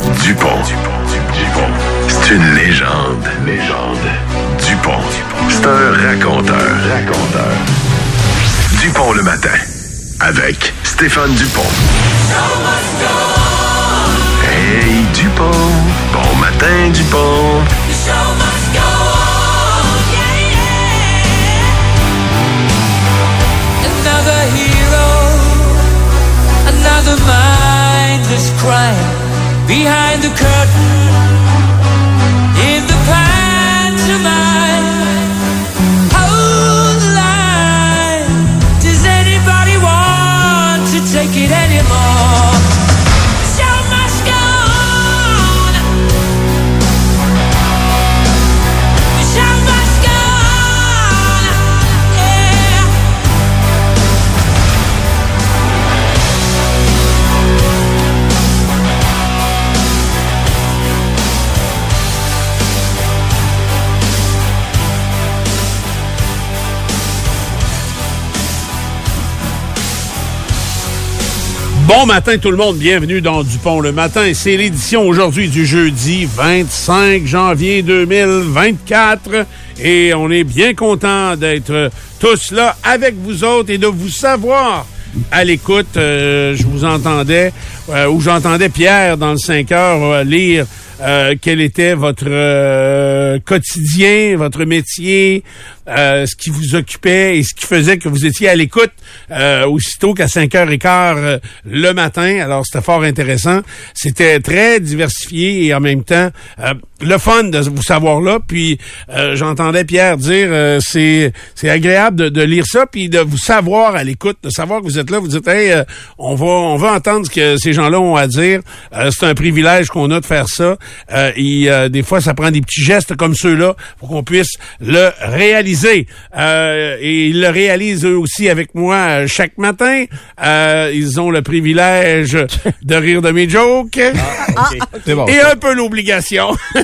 Dupont. Dupont. C'est une légende. Légende. Dupont. C'est un raconteur. Raconteur. Dupont le matin. Avec Stéphane Dupont. Hey Dupont. Bon matin Dupont. Another hero, another mindless crime behind the curtain Bon matin tout le monde, bienvenue dans Dupont le matin. C'est l'édition aujourd'hui du jeudi 25 janvier 2024 et on est bien content d'être tous là avec vous autres et de vous savoir à l'écoute. Euh, je vous entendais euh, ou j'entendais Pierre dans le 5 heures euh, lire euh, quel était votre euh, quotidien, votre métier, euh, ce qui vous occupait et ce qui faisait que vous étiez à l'écoute euh, aussitôt qu'à 5h15 euh, le matin. Alors, c'était fort intéressant. C'était très diversifié et en même temps, le fun de vous savoir là. Puis, j'entendais Pierre dire, c'est c'est agréable de, de lire ça, puis de vous savoir à l'écoute, de savoir que vous êtes là. Vous dites, hey, on va on va entendre ce que ces gens-là ont à dire. Euh, c'est un privilège qu'on a de faire ça. Euh, et euh, des fois, ça prend des petits gestes comme ceux-là pour qu'on puisse le réaliser. Euh, et ils le réalisent eux aussi avec moi chaque matin. Euh, ils ont le privilège de rire de mes jokes. C'est bon. Et un peu l'obligation.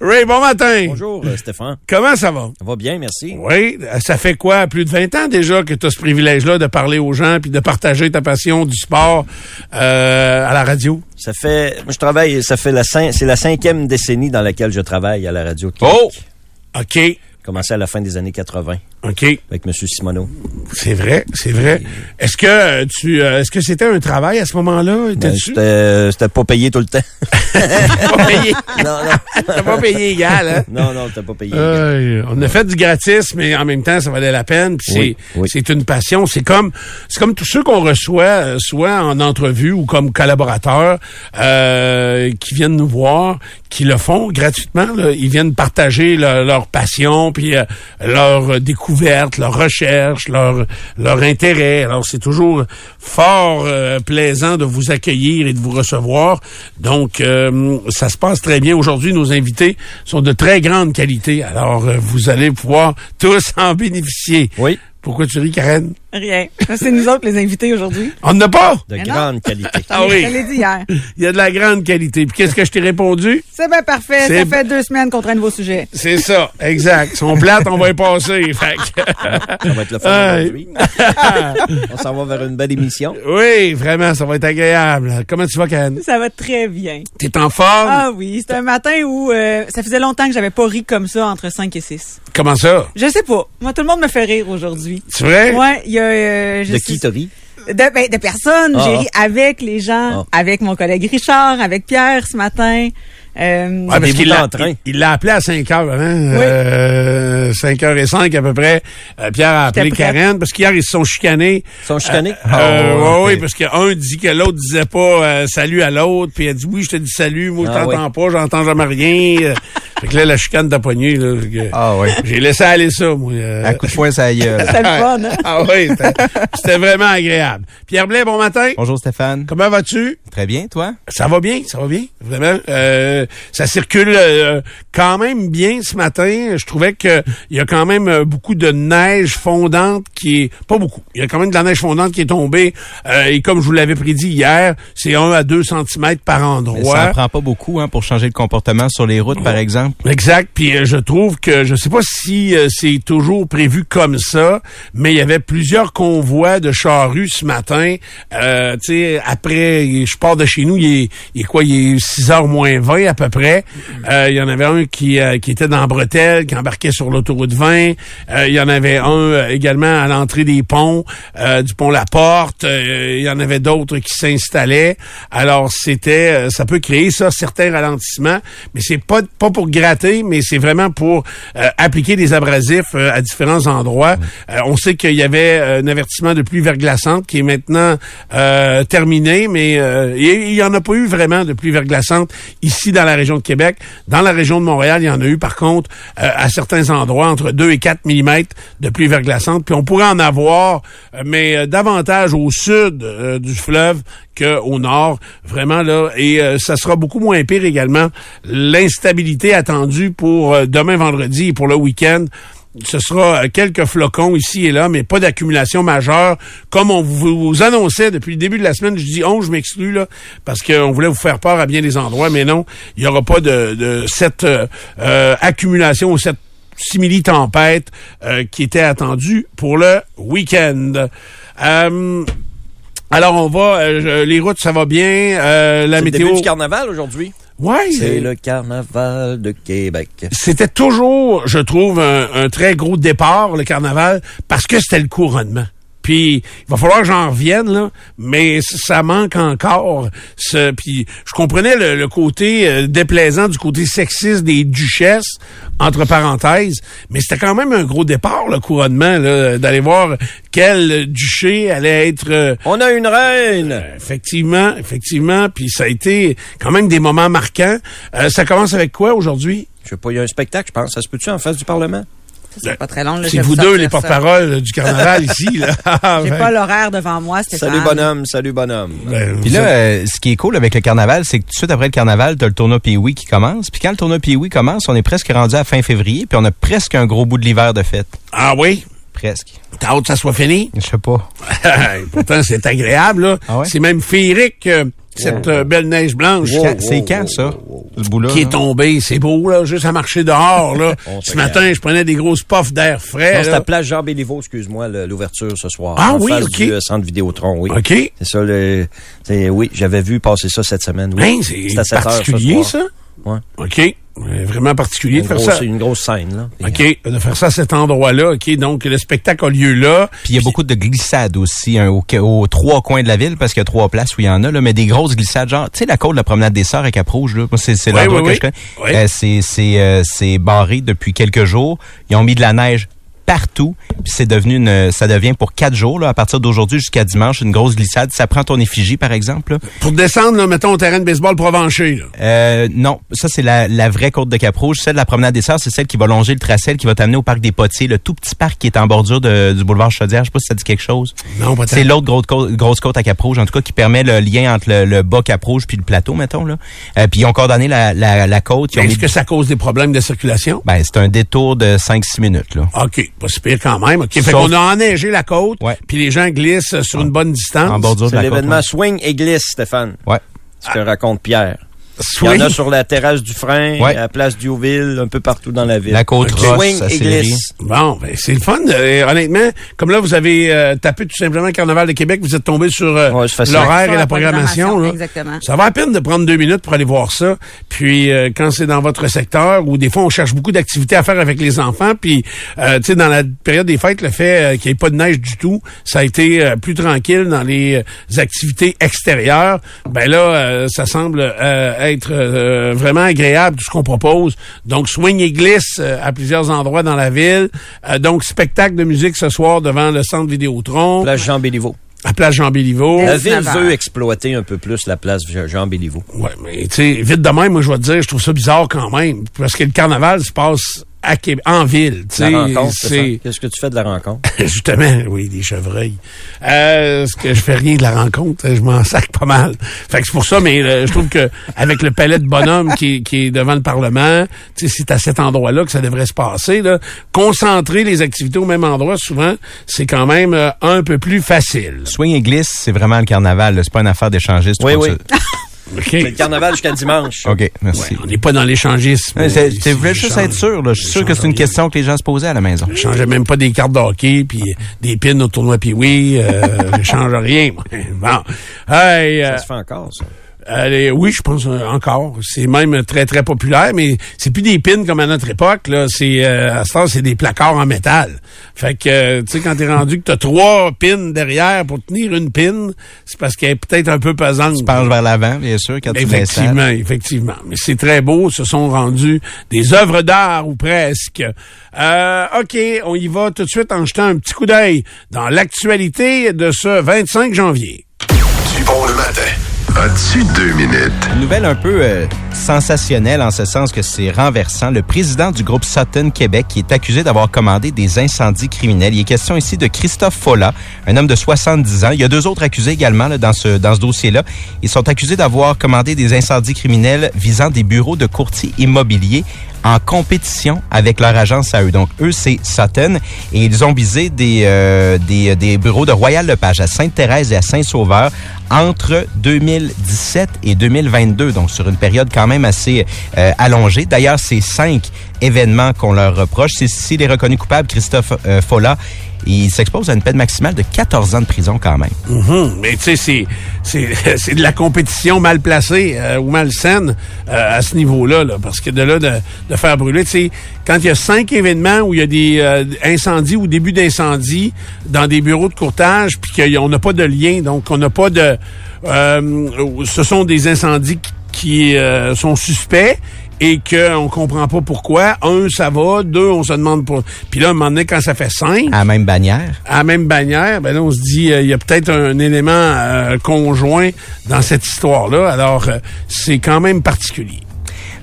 Ray, bon matin. Bonjour, Stéphane. Comment ça va? Ça va bien, merci. Oui, ça fait quoi? Plus de 20 ans déjà que tu as ce privilège-là de parler aux gens puis de partager ta passion du sport euh, à la radio? Ça fait, moi, je travaille, ça fait la c'est la cinquième décennie dans laquelle je travaille à la radio. de Oh! Québec. OK. Commencé à la fin des années 80 OK. avec M. Simoneau. C'est vrai, c'est vrai. Est-ce que euh, tu euh, est-ce que c'était un travail à ce moment-là? Ben, Étais-tu? C'était pas payé tout le temps. pas payé? non, non. T'as pas payé égal, hein? non, non, t'as pas payé. Euh, on a fait du gratis, mais en même temps, ça valait la peine. Puis Oui, c'est, oui. une passion. C'est comme, c'est comme tous ceux qu'on reçoit, euh, soit en entrevue ou comme collaborateurs, euh, qui viennent nous voir, qui le font gratuitement. là. Ils viennent partager leur, leur passion, puis euh, leur découverte, leur recherche, leur leur intérêt. Alors c'est toujours fort euh, plaisant de vous accueillir et de vous recevoir. Donc euh, ça se passe très bien. Aujourd'hui, nos invités sont de très grande qualité. Alors euh, vous allez pouvoir tous en bénéficier. Oui, Pourquoi tu ris, Karen? Rien. C'est nous autres les invités aujourd'hui. On n'en a pas! de Mais non. grande qualité. Ah oui. Je l'ai dit hier. Il y a de la grande qualité. Puis qu'est-ce que je t'ai répondu? C'est bien parfait. C'est- Ça fait deux semaines qu'on traîne vos sujets. C'est ça, exact. Son plate, on va y passer. Fait que- Ça va être le fun Euh, aujourd'hui. On s'en va vers une belle émission. oui, vraiment, ça va être agréable. Comment tu vas, Karen? Ça va très bien. T'es en forme? Ah oui, c'est un matin où euh, ça faisait longtemps que j'avais pas ri comme ça entre 5 et 6. Comment ça? Je sais pas. Moi, tout le monde me fait rire aujourd'hui. C'est vrai? Ouais, il y a... euh, je De qui t'as ri? De, ben, de personnes. Ah, J'ai ah. ri avec les gens, avec mon collègue Richard, avec Pierre ce matin. Euh, Ouais, parce qu'il l'a, il- l'a appelé à 5 heures, hein? Euh, 5 heures et 5 à peu près. Euh, Pierre a appelé. Karen parce qu'hier, ils se sont chicanés. Ils sont chicanés? Euh, Oh, ouais, ok. oui, parce qu'un dit que l'autre disait pas euh, salut à l'autre, puis elle dit oui, je te dis salut, moi je Ah, t'entends pas, j'entends jamais rien. Euh, fait que là, la chicane t'a pogné. Là, que Ah oui. J'ai laissé aller ça, moi. euh. À coup de poing, ça gueule. c'est le fun. hein? Ah oui, c'était- c'était vraiment agréable. Pierre Blais, bon matin. Bonjour Stéphane. Comment vas-tu? Très bien, toi? Ça va bien, ça va bien, vraiment. Euh, ça circule euh, quand même bien ce matin. Je trouvais que il y a quand même euh, beaucoup de neige fondante qui est pas beaucoup. Il y a quand même de la neige fondante qui est tombée euh, et comme je vous l'avais prédit hier, c'est 1 à 2 cm par Mais endroit. ça en prend pas beaucoup hein, pour changer le comportement sur les routes, par exemple. Exact. Puis euh, je trouve que je sais pas si euh, c'est toujours prévu comme ça, mais il y avait plusieurs convois de charrues ce matin. Euh, tu sais, après, je pars de chez nous, il est, il est quoi, il est 6 heures moins 20 à peu près. Euh, il y en avait un qui, euh, qui était dans Bretelle, qui embarquait sur l'autoroute 20. Euh, il y en avait un euh, également à l'entrée des ponts, du pont La Porte. Il y en avait d'autres qui s'installaient. Alors c'était, ça peut créer ça certains ralentissements, mais c'est pas pas pour gratter, mais c'est vraiment pour appliquer des abrasifs à différents endroits. On sait qu'il y avait un avertissement de pluie verglaçante qui est maintenant terminé, mais il y en a pas eu vraiment de pluie verglaçante ici dans la région de Québec. Dans la région de Montréal, il y en a eu par contre euh, à certains endroits entre 2 et 4 mm de pluie verglaçante. Puis on pourrait en avoir, euh, mais euh, davantage au sud du fleuve qu'au nord, vraiment là, et ça sera beaucoup moins pire également. L'instabilité attendue pour demain vendredi et pour le week-end, ce sera quelques flocons ici et là, mais pas d'accumulation majeure. Comme on vous, annonçait depuis le début de la semaine, je dis on, je m'exclus là, parce qu'on voulait vous faire peur à bien des endroits, mais non, il n'y aura pas de, de cette euh, euh, accumulation ou cette simili-tempête euh, qui était attendue pour le week-end. Euh, alors on va, euh, les routes ça va bien, euh, la C'est le météo. début du carnaval aujourd'hui. Ouais, C'est le carnaval de Québec. c'était toujours, je trouve, un, un très gros départ, le carnaval, parce que c'était le couronnement. Puis il va falloir que j'en revienne là, mais ça manque encore. Ce, puis je comprenais le, le côté euh, déplaisant du côté sexiste des duchesses entre parenthèses, mais c'était quand même un gros départ le couronnement d'aller voir quel duché allait être euh, On a une reine! effectivement, effectivement. Puis ça a été quand même des moments marquants. Euh, ça commence avec quoi aujourd'hui? Je sais pas, il y a un spectacle, je pense. Ça se peut-tu en face du Parlement? C'est pas très long. C'est vous deux les porte-parole du carnaval ici. Là. J'ai Ben, pas l'horaire devant moi, Stéphane. Salut bonhomme, salut bonhomme. ben, Puis là, euh, ce qui est cool avec le carnaval, c'est que tout de suite après le carnaval, t'as le tournoi Pee-Wee qui commence. Puis quand le tournoi Pee-Wee commence, on est presque rendu à fin février, puis on a presque un gros bout de l'hiver de fête. Ah oui? Presque. T'as hâte que ça soit fini? Je sais pas. Pourtant, c'est agréable. là. Ah ouais? C'est même féerique, euh, cette euh, belle neige blanche. C'est quand ça, ce bout-là? Qui est là? tombé, c'est beau, là, juste à marcher dehors, là. Se Ce matin, je prenais des grosses puffs d'air frais. C'est la place Jean Béliveau, excuse-moi, le- l'ouverture ce soir. Ah en oui, face ok. du euh, centre Vidéotron, oui. OK. C'est ça, le, oui, j'avais vu passer ça cette semaine. Oui. Hein, c'est C'est à 7 heures ce particulier, soir. ça? Ouais. OK. Vraiment particulier Une de faire grosse, ça. une grosse scène, là. OK, de faire ça à cet endroit-là. OK, donc le spectacle a lieu là. Puis il y a beaucoup de glissades aussi hein, au- aux, trois coins de la ville, parce qu'il y a trois places où il y en a, là, mais des grosses glissades, genre, tu sais, la côte de la promenade des Sœurs à Cap-Rouge, là, moi, c'est c'est Oui, l'endroit oui, que oui. je connais. Oui. Euh, c'est c'est euh, c'est barré depuis quelques jours. Ils ont mis de la neige partout, puis c'est devenu une, ça devient pour quatre jours, là, à partir d'aujourd'hui jusqu'à dimanche, une grosse glissade. Ça prend ton effigie, par exemple. là. Pour descendre, là, mettons, au terrain de baseball provencher. Là. Euh, non, ça c'est la, la vraie côte de Cap-Rouge. Celle de la promenade des Sœurs, c'est celle qui va longer le tracé, qui va t'amener au parc des Potiers, le tout petit parc qui est en bordure de- du boulevard Chaudière. Je sais pas si ça dit quelque chose. Non, peut-être. C'est l'autre grosse côte, grosse côte à Cap-Rouge, en tout cas, qui permet le lien entre le, le bas Cap-Rouge puis le plateau, mettons. Là. Euh, puis ils ont coordonné la, la, la côte. Est-ce mis- que ça cause des problèmes de circulation? Ben, c'est un détour de 5-6 minutes. Là. OK, pas si pire quand même. OK, fait Sauf- qu'on a enneigé la côte, Ouais. puis les gens glissent sur une bonne distance. En bordure de C'est la côte. l'événement ouais. Swing et Glisse, Stéphane. Ouais. Ce que raconte Pierre. Il y Swing. en a sur la terrasse du frein, Ouais. à la place d'Youville, un peu partout dans la ville. La côte Ok. Rosse, Swing à et. Glisse. Bon, ben, c'est le fun. Euh, honnêtement, comme là, vous avez euh, tapé tout simplement le Carnaval de Québec, vous êtes tombé sur euh, Ouais, l'horaire et la la programmation. programmation, là. exactement. Ça va à peine de prendre deux minutes pour aller voir ça. Puis euh, quand c'est dans votre secteur, où des fois on cherche beaucoup d'activités à faire avec les enfants, puis euh, tu sais dans la période des fêtes, le fait euh, qu'il n'y ait pas de neige du tout, ça a été euh, plus tranquille dans les euh, activités extérieures. Ben là, euh, ça semble euh, être euh, vraiment agréable tout ce qu'on propose. Donc swing et glisse euh, à plusieurs endroits dans la ville. Euh, donc spectacle de musique ce soir devant le centre Vidéotron, Place Jean Béliveau. à place Jean Béliveau. La 19 ville veut exploiter un peu plus la place Jean Béliveau. Ouais, mais tu sais, vite de même, moi je vais te dire, je trouve ça bizarre quand même. Parce que le carnaval se passe à Québec, en ville. La rencontre, c'est Qu'est-ce que tu fais de la rencontre? justement, oui, des chevreuils. Euh, ce que je fais rien de la rencontre, je m'en sac pas mal. Fait que c'est pour ça, mais euh, je trouve que avec le palais de bonhomme qui, qui est devant le Parlement, tu sais, c'est à cet endroit-là que ça devrait se passer. Là. Concentrer les activités au même endroit, souvent, c'est quand même euh, un peu plus facile. Swing et glisse, c'est vraiment le carnaval. là. C'est pas une affaire d'échangiste. Oui, oui. que OK. C'est le carnaval jusqu'à dimanche. OK, merci. Ouais, on n'est pas dans l'échangisme. Tu voulais je juste change- être sûr. Là. Je suis sûr que c'est une question que les gens se posaient à la maison. Je changeais même pas des cartes de hockey puis des pins au tournoi puis oui, euh, je change rien. moi. Bon. Hey, euh, Ça se fait encore, ça. Allez, oui, je pense euh, encore. C'est même très, très populaire, mais c'est plus des pins comme à notre époque. Là. C'est, euh, à ce temps, c'est des placards en métal. Fait que, euh, tu sais, quand t'es rendu que t'as trois pins derrière pour tenir une pin, c'est parce qu'elle est peut-être un peu pesante. Tu penches vers l'avant, bien sûr, quand tu l'installes. Effectivement, effectivement. Mais c'est très beau. Ce sont rendus des œuvres d'art ou presque. Euh, OK, on y va tout de suite en jetant un petit coup d'œil dans l'actualité de ce 25 janvier. Du bon le matin. As-tu deux minutes? Une nouvelle un peu euh, sensationnelle en ce sens que c'est renversant. Le président du groupe Sutton Québec qui est accusé d'avoir commandé des incendies criminels. Il est question ici de Christophe Folla, un homme de 70 ans. Il y a deux autres accusés également dans ce, dans ce dossier-là. Ils sont accusés d'avoir commandé des incendies criminels visant des bureaux de courtiers immobiliers en compétition avec leur agence à eux. Donc, eux, c'est Sutton. Et ils ont visé des, euh, des, des bureaux de Royal-Lepage à Sainte-Thérèse et à Saint-Sauveur entre 2017 et 2022. Donc, sur une période quand même assez euh, allongée. D'ailleurs, c'est cinq événements qu'on leur reproche. S'il est reconnu coupable, Christophe euh, Folla, il s'expose à une peine maximale de 14 ans de prison quand même. Mhm. Mais tu sais, c'est, de la compétition mal placée euh, ou malsaine à ce niveau-là, là, parce que de là de, de faire brûler, tu sais, quand il y a cinq événements où il y a des incendies ou début d'incendie dans des bureaux de courtage, puis qu'on n'a pas de lien, donc on n'a pas de... ce sont des incendies qui, qui, euh, sont suspects et qu'on comprend pas pourquoi. Un, ça va. Deux, on se demande pour... Puis là, à un moment donné, quand ça fait cinq À la même bannière? à la même bannière, ben là, on se dit, euh, il y a peut-être un élément euh, conjoint dans cette histoire-là. Alors, euh, c'est quand même particulier.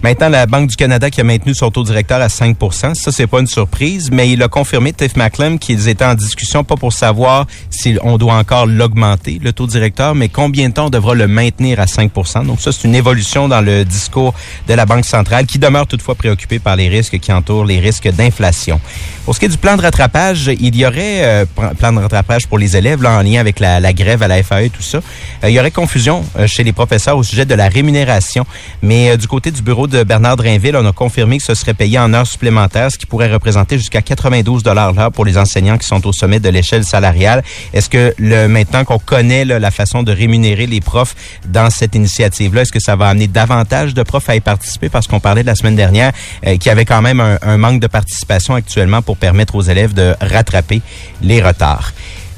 Maintenant, la Banque du Canada qui a maintenu son taux directeur à 5% Ça, c'est pas une surprise, mais il a confirmé, Tiff Macklem, qu'ils étaient en discussion, pas pour savoir si on doit encore l'augmenter, le taux directeur, mais combien de temps on devra le maintenir à 5% Donc ça, c'est une évolution dans le discours de la Banque centrale qui demeure toutefois préoccupée par les risques qui entourent les risques d'inflation. Pour ce qui est du plan de rattrapage, il y aurait euh, plan de rattrapage pour les élèves là, en lien avec la, grève à la FAE, tout ça. Euh, il y aurait confusion euh, chez les professeurs au sujet de la rémunération, mais euh, du côté du bureau de Bernard Drainville, on a confirmé que ce serait payé en heures supplémentaires, ce qui pourrait représenter jusqu'à 92 dollars l'heure pour les enseignants qui sont au sommet de l'échelle salariale. Est-ce que le maintenant qu'on connaît la façon de rémunérer les profs dans cette initiative-là, est-ce que ça va amener davantage de profs à y participer? Parce qu'on parlait la semaine dernière euh, qu'il y avait quand même un manque de participation actuellement pour permettre aux élèves de rattraper les retards.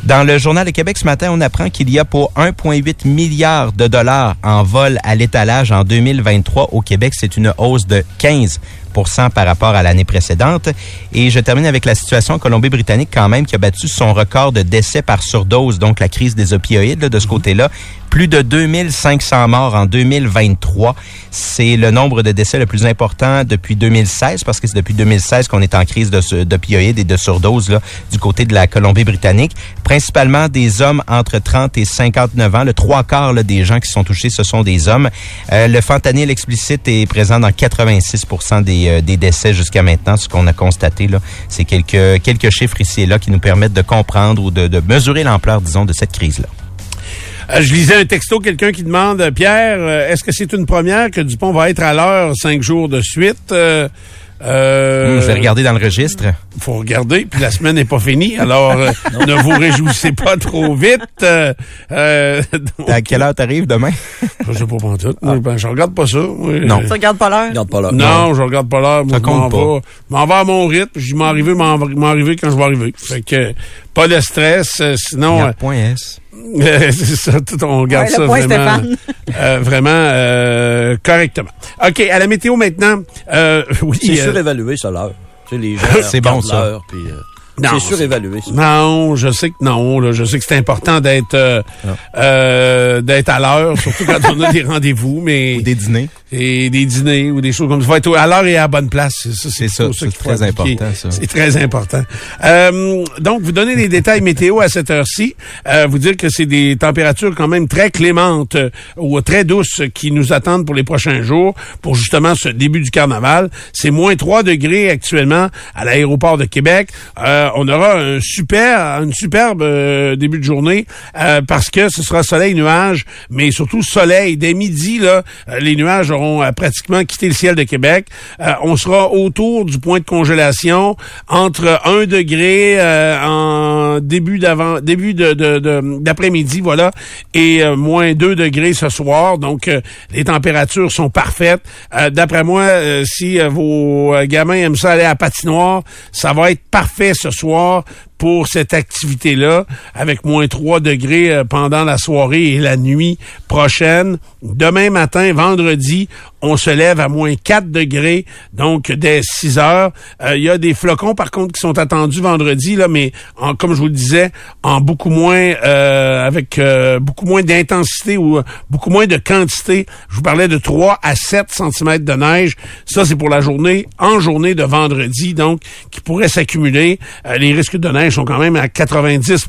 Dans le Journal de Québec ce matin, on apprend qu'il y a pour 1,8 milliard de dollars en vol à l'étalage en 2023 au Québec. C'est une hausse de 15 par rapport à l'année précédente. Et je termine avec la situation en Colombie-Britannique quand même qui a battu son record de décès par surdose, donc la crise des opioïdes là, de ce côté-là. Plus de 2500 morts en 2023. C'est le nombre de décès le plus important depuis 2016 parce que c'est depuis 2016 qu'on est en crise d'opioïdes et de surdose là, du côté de la Colombie-Britannique. Principalement des hommes entre 30 et 59 ans. Le trois quarts là, des gens qui sont touchés, ce sont des hommes. Euh, le fentanyl explicite est présent dans 86 des, euh, des décès jusqu'à maintenant. Ce qu'on a constaté, là, c'est quelques, quelques chiffres ici et là qui nous permettent de comprendre ou de, de mesurer l'ampleur, disons, de cette crise-là. Euh, je lisais un texto, quelqu'un qui demande, Pierre, euh, est-ce que c'est une première que Dupont va être à l'heure cinq jours de suite? Euh, je vais regarder dans le registre? faut regarder, puis la semaine n'est pas finie, alors euh, ne vous réjouissez pas trop vite. Euh, euh, donc, À quelle heure t'arrives demain? je sais pas pantoute. Moi, ben, je regarde pas ça. moi. Non. Tu regardes pas l'heure? Regarde pas là. Non, je regarde pas l'heure. Je m'en compte pas. vais- je m'en vais à mon rythme. Je m'en arriver, m'en arriver quand je vais arriver. Fait que pas de stress. euh, sinon, Regarde, point S. c'est ça. Tout, on regarde Ouais, ça point vraiment, euh, vraiment euh, correctement. Ok, à la météo maintenant. Euh, oui. C'est euh, surévalué, ça, l'heure. Tu sais, les gens. C'est bon, ça. l'heure, puis, euh, C'est surévalué. ça. Non, je sais que non. Là, je sais que c'est important d'être euh, euh, d'être à l'heure, surtout quand on a des rendez-vous, mais Ou des dîners. et des dîners ou des choses comme ça. Faut être à l'heure et à la bonne place. C'est ça, C'est très important, ça. C'est très important. Euh, donc, vous donnez les détails météo à cette heure-ci. Euh, vous dire que c'est des températures quand même très clémentes euh, ou très douces qui nous attendent pour les prochains jours, pour justement ce début du carnaval. C'est moins 3 degrés actuellement à l'aéroport de Québec. Euh, on aura un super, une superbe euh, début de journée euh, parce que ce sera soleil-nuage, mais surtout soleil. Dès midi, là, euh, les nuages auront euh, pratiquement quitté le ciel de Québec. Euh, on sera autour du point de congélation, entre 1 degré euh, en début d'avant, début d'après-midi, voilà, et euh, moins 2 degrés ce soir. Donc, euh, les températures sont parfaites. Euh, d'après moi, euh, si euh, vos euh, gamins aiment ça aller à patinoire, ça va être parfait ce soir pour cette activité-là, avec moins 3 degrés euh, pendant la soirée et la nuit prochaine. Demain matin, vendredi, on se lève à moins 4 degrés, donc dès 6 heures. Euh, Il y a des flocons, par contre, qui sont attendus vendredi, là, mais en, comme je vous le disais, en beaucoup moins, euh, avec euh, beaucoup moins d'intensité ou euh, beaucoup moins de quantité. Je vous parlais de 3 à 7 cm de neige. Ça, c'est pour la journée, en journée de vendredi, donc, qui pourrait s'accumuler. Euh, les risques de neige sont quand même à 90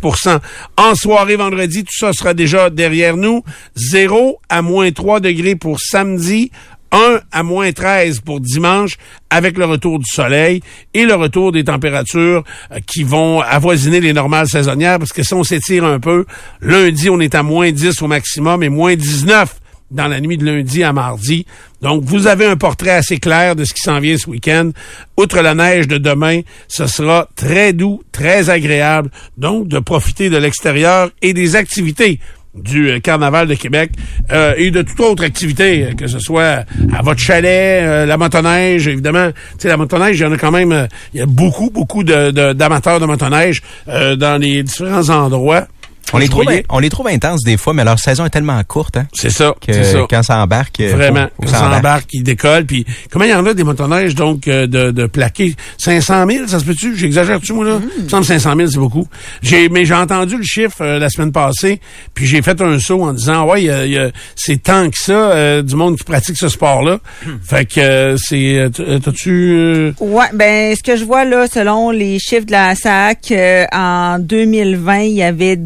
En soirée vendredi, tout ça sera déjà derrière nous. 0 à moins 3 degrés pour samedi. 1 à moins 13 pour dimanche avec le retour du soleil et le retour des températures euh, qui vont avoisiner les normales saisonnières parce que si on s'étire un peu, lundi on est à moins 10 au maximum et moins 19 dans la nuit de lundi à mardi. Donc, vous avez un portrait assez clair de ce qui s'en vient ce week-end. Outre la neige de demain, ce sera très doux, très agréable. Donc, de profiter de l'extérieur et des activités du euh, Carnaval de Québec euh, et de toute autre activité, euh, que ce soit à votre chalet, la motoneige, évidemment. Tu sais, la motoneige, il y en a quand même, il y a beaucoup, beaucoup de- de- d'amateurs de, motoneige dans les différents endroits. On les, trouve, on les trouve intenses des fois, mais leur saison est tellement courte hein, C'est ça, ça. quand ça embarque, euh, Vraiment, faut- faut quand ça embarque. embarque, il décolle. Puis comment il y en a des motoneiges donc euh, de, de plaqués? 500 000, ça se peut-tu? J'exagère-tu moi là? Il me semble 500 000, c'est beaucoup. J'ai mais j'ai entendu le chiffre euh, la semaine passée, puis j'ai fait un saut en disant ouais, il y a- il y a- c'est tant que ça euh, du monde qui pratique ce sport-là. Fait que euh, c'est t'as-tu euh, Ouais, ben ce que je vois là, selon les chiffres de la SAC, euh, en 2020, il y avait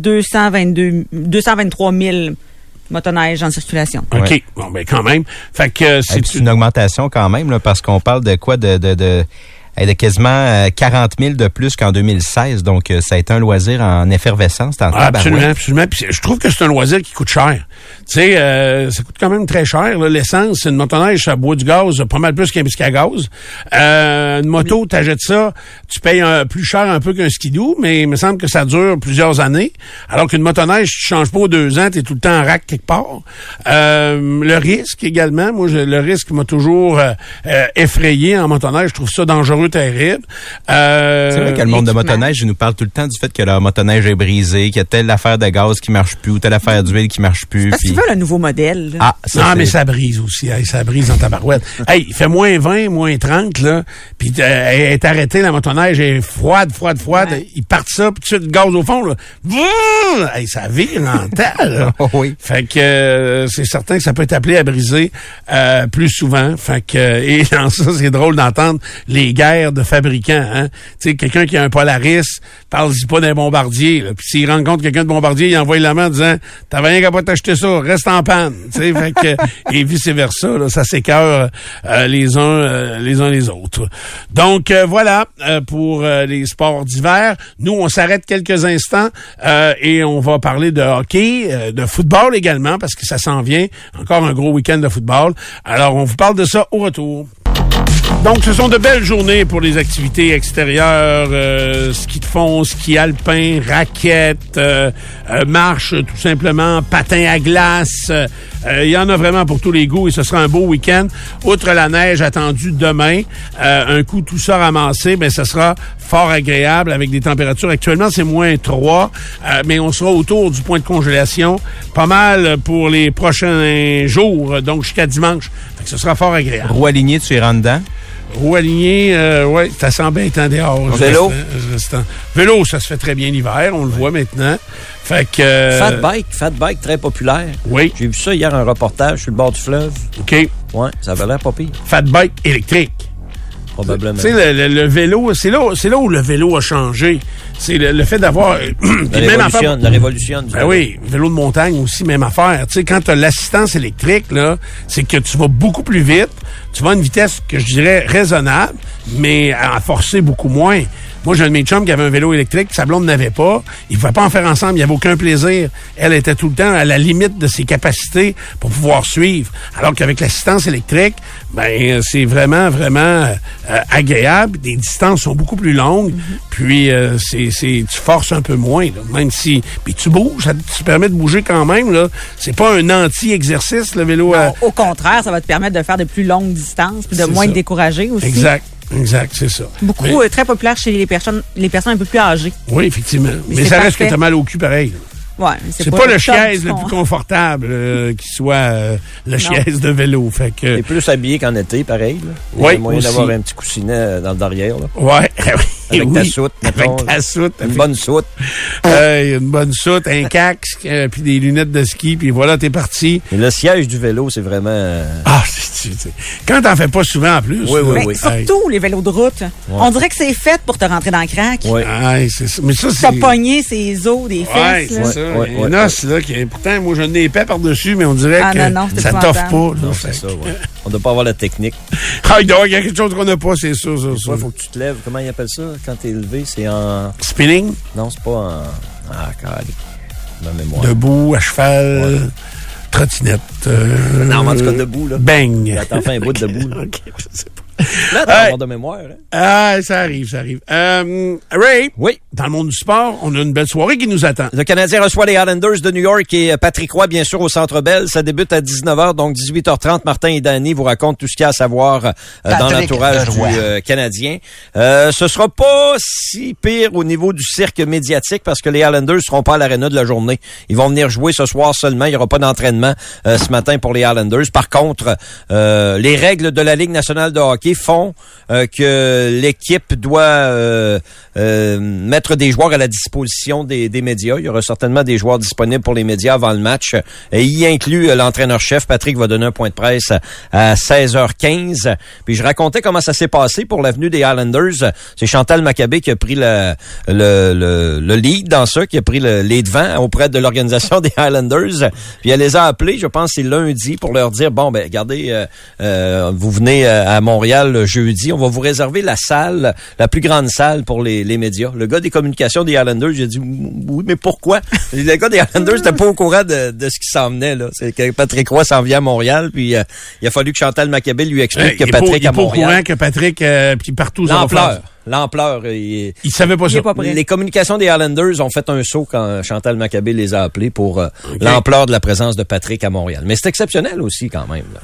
222, 223 000 motoneiges en circulation. OK, Ouais. bon ben quand même. Fait que euh, c'est une augmentation quand même, là, parce qu'on parle de quoi? De, de, de, eh, de quasiment euh, 40 000 de plus qu'en 2016. Donc, euh, ça a été un loisir en effervescence. en absolument, absolument. Puis je trouve que c'est un loisir qui coûte cher. Tu sais, euh, ça coûte quand même très cher. L'essence, une motoneige, ça boit du gaz, pas mal plus qu'un biscuit à gaz. Euh, une moto, t'achètes ça, tu payes un- plus cher un peu qu'un skidoo, mais il me semble que ça dure plusieurs années. Alors qu'une motoneige, tu changes pas aux deux ans, t'es tout le temps en rack quelque part. Euh, le risque également, moi, le risque m'a toujours euh, euh, effrayé en motoneige. Je trouve ça dangereux, terrible. Euh, C'est vrai que le monde de motoneige, ils nous parle tout le temps du fait que leur motoneige est brisée, qu'il y a telle affaire de gaz qui marche plus ou telle affaire d'huile qui marche plus. Parce qu'ils veulent un nouveau modèle. là. Ah, non, ça, mais ça brise aussi. Hey, ça brise dans ta barouette. hey, il fait moins 20, moins 30, là. Puis euh, elle est arrêtée, la motoneige est froide, froide, froide. Ouais. Ils partent ça, puis suite, le gaz au fond, là. Hey, ça vire en là. Oh oui. Fait que euh, c'est certain que ça peut être appelé à briser euh, plus souvent. Fait que euh, et dans ça, c'est drôle d'entendre les de fabricants. Hein? Tu sais, quelqu'un qui a un Polaris, parle-y pas d'un bombardier. là. Puis s'il rencontre quelqu'un de bombardier, il envoie la main en disant T'as rien qu'à pas t'acheter ça, reste en panne. Tu sais, fait que et vice versa, là, ça s'écœure euh, les uns euh, les uns les autres. Donc euh, voilà euh, pour euh, les sports d'hiver. Nous, on s'arrête quelques instants euh, et on va parler de hockey, euh, de football également, parce que ça s'en vient. Encore un gros week-end de football. Alors, on vous parle de ça au retour. Donc, ce sont de belles journées pour les activités extérieures, euh, ski de fond, ski alpin, raquettes, euh, euh, marche tout simplement, patin à glace. Il y en a vraiment pour tous les goûts et ce sera un beau week-end. Outre la neige attendue demain, un coup tout ça ramassé, ben ce sera fort agréable avec des températures. Actuellement, c'est moins 3, euh, mais on sera autour du point de congélation pas mal pour les prochains jours, donc jusqu'à dimanche. Fait que ce sera fort agréable. Roue alignée, tu es rentres dedans? Roue alignée, euh, ouais, ça sent bien en dehors. Vélo? Vélo, ça se fait très bien l'hiver, on le voit maintenant. Fait que... euh, Fat bike, fat bike très populaire. Oui, J'ai vu ça hier, un reportage sur le bord du fleuve. OK. Ouais, ça avait l'air pas pire, Fat bike électrique. probablement. Tu sais, le, le- le vélo, c'est là, c'est là où le vélo a changé. C'est le, le fait d'avoir... La puis même révolution, affaire- la révolution du Ben oui, vélo de montagne aussi, même affaire. Tu sais, quand tu as l'assistance électrique, là, c'est que tu vas beaucoup plus vite, tu vas à une vitesse que je dirais raisonnable, mais à forcer beaucoup moins. Moi, j'ai un de mes chums qui avait un vélo électrique, sa blonde n'avait pas. Il ne pouvait pas en faire ensemble, il n'y avait aucun plaisir. Elle était tout le temps à la limite de ses capacités pour pouvoir suivre. Alors qu'avec l'assistance électrique, ben c'est vraiment, vraiment euh, agréable. Les distances sont beaucoup plus longues. Puis euh, c'est, tu forces un peu moins, là, même si. Puis tu bouges, ça te permet de bouger quand même. Là. C'est pas un anti-exercice, le vélo. euh, Au contraire, ça va te permettre de faire de plus longues distances puis de moins te décourager aussi. exact. Exact, c'est ça. Beaucoup Mais- euh, très populaire chez les personnes, les personnes un peu plus âgées. oui, effectivement. Mais, ça reste que t'as mal au cul pareil. Ouais, mais C'est pas, le chaise le plus confortable euh, qui soit euh, le chaise de vélo. Fait que. T'es plus habillé qu'en été, pareil. Là. Il y Oui, a moyen d'avoir un petit coussinet dans le derrière. Là. Ouais. Avec oui, ta soute, mettons, Avec ta soute. Une bonne soute. Euh, une bonne soute, un casque, euh, puis des lunettes de ski, puis voilà, t'es parti. Et le siège du vélo, c'est vraiment... euh, Ah, c'est- c'est- c'est- quand t'en fais pas souvent en plus. Oui, oui, Mais oui. hey. surtout les vélos de route. On dirait que c'est fait pour te rentrer dans le crack. Ouais. Ouais, c'est ça. Mais ça, c'est. T'as pogné ses os des Ouais, fesses. là. c'est ça. Ouais, Il y a ouais, là, qui, pourtant, moi, j'ai un épais par-dessus, mais on dirait Ah, que non, non, c'est ça t'offre pas. là. Non, c'est ça, ouais. On doit pas avoir la technique. Ah, il doit y avoir quelque chose qu'on n'a pas, c'est ça, ça, ça. Il faut que tu te lèves. Comment ils appellent ça? Quand t'es levé? C'est en... Spinning, Non, c'est pas en... Ah, calique. Ma mémoire. debout, à cheval, trottinette. euh, Non, en tout cas, debout, là. Bang. T'en fais un bout de debout, là. Ok, je sais pas. Là, t'as Hey. avoir de mémoire, hein? Ah, ça arrive, ça arrive. Euh, Ray, Oui. dans le monde du sport, on a une belle soirée qui nous attend. Le Canadien reçoit les Islanders de New York et euh, Patrick Roy, bien sûr, au Centre Bell. Ça débute à 19h, donc 18h30. Martin et Danny vous racontent tout ce qu'il y a à savoir euh, dans l'entourage du euh, Canadien. Euh, ce sera pas si pire au niveau du cirque médiatique parce que les Islanders seront pas à l'aréna de la journée. Ils vont venir jouer ce soir seulement. Il y aura pas d'entraînement euh, ce matin pour les Islanders. Par contre, euh, les règles de la Ligue nationale de hockey font euh, que l'équipe doit euh, euh, mettre des joueurs à la disposition des, médias. Il y aura certainement des joueurs disponibles pour les médias avant le match. Et il inclut l'entraîneur-chef. Patrick va donner un point de presse à 16h15. Puis je racontais comment ça s'est passé pour l'avenue des Islanders. C'est Chantal Maccabé qui a pris le, le, le, le lead dans ça, qui a pris le, les devants auprès de l'organisation des Highlanders. Puis elle les a appelés, je pense, c'est lundi pour leur dire, bon, ben regardez, vous venez à Montréal le jeudi, on va vous réserver la salle, la plus grande salle pour les, les médias. Le gars des communications des Highlanders, j'ai dit, oui, mais pourquoi? Le gars des Highlanders n'était pas au courant de, de ce qui s'en venait. là. C'est que Patrick Roy s'en vient à Montréal, puis euh, il a fallu que Chantal Maccabé lui explique que est pas- Patrick il est à pas au Montréal... courant que Patrick, euh, puis partout, ça va L'ampleur. L'ampleur. euh, il- Il savait pas Il ça. pas les communications des Highlanders ont fait un saut quand Chantal Maccabé les a appelés pour euh, l'ampleur de la présence de Patrick à Montréal. Mais c'est exceptionnel aussi quand même. là.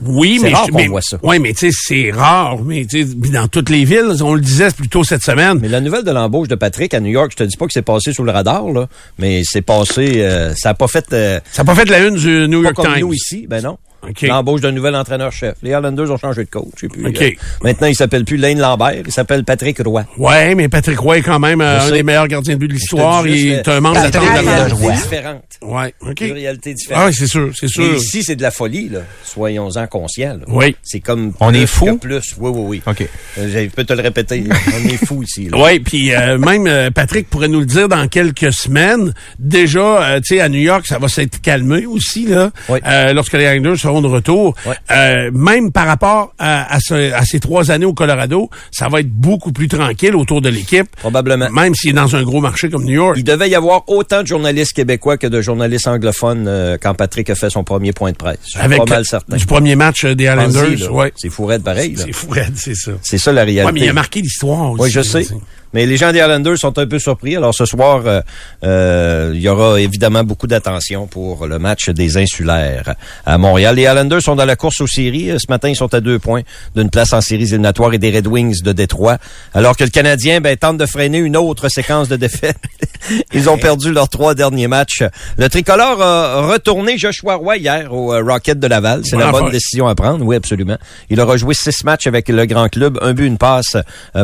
Oui, mais rare mais, voit ça. Ouais, mais tu sais, c'est rare. Mais tu sais, puis dans toutes les villes, on le disait plus tôt cette semaine. Mais la nouvelle de l'embauche de Patrick à New York, je te dis pas que c'est passé sous le radar, là, mais c'est passé, euh, ça a pas fait euh, Ça n'a pas fait la une du New pas York comme Times. nous ici, ben non. OK. L'embauche d'un nouvel entraîneur-chef. Les Highlanders ont changé de coach. Et puis, euh, maintenant, il s'appelle plus Lane Lambert, il s'appelle Patrick Roy. Ouais, mais Patrick Roy est quand même euh, un des meilleurs gardiens de but de l'histoire. Il est un membre de la tente de différente. Ouais, OK. Une réalité Ah, différente. oui, c'est sûr, c'est sûr. Mais ici, c'est de la folie, là. Soyons-en conscients. là. Oui. C'est comme. On plus est fou? Plus. Oui, oui, oui. OK. Euh, Je peux te le répéter. On est fou ici. Là. Oui, puis euh, même euh, Patrick pourrait nous le dire dans quelques semaines. Déjà, euh, tu sais, à New York, ça va s'être calmé aussi là, Oui. euh, lorsque les Rangers seront de retour. Euh, même par rapport à, à, ce- à ces trois années au Colorado, ça va être beaucoup plus tranquille autour de l'équipe. Probablement. Même s'il est dans un gros marché comme New York. Il devait y avoir autant de journalistes québécois que de journalistes anglophones euh, quand Patrick a fait son premier point de presse. Je suis Avec pas mal certain. du premier match euh, des Islanders. Ouais. C'est fourré de pareil. C'est fou, raide, c'est ça. C'est ça la réalité. Ouais, mais il a marqué l'histoire aussi. Oui, je sais. Mais les gens des Islanders sont un peu surpris. Alors ce soir, euh, euh, il y aura évidemment beaucoup d'attention pour le match des insulaires à Montréal. Les Islanders sont dans la course aux séries. Euh, Ce matin, ils sont à deux points d'une place en séries éliminatoires et des Red Wings de Détroit. Alors que le Canadien ben, tente de freiner une autre séquence de défaites. ils ont perdu leurs trois derniers matchs. Le tricolore a retourné Joshua Roy hier au euh, Rocket de Laval. C'est la Bonne affaire. décision à prendre. Oui, absolument. Il aura joué six matchs avec le grand club. Un but, une passe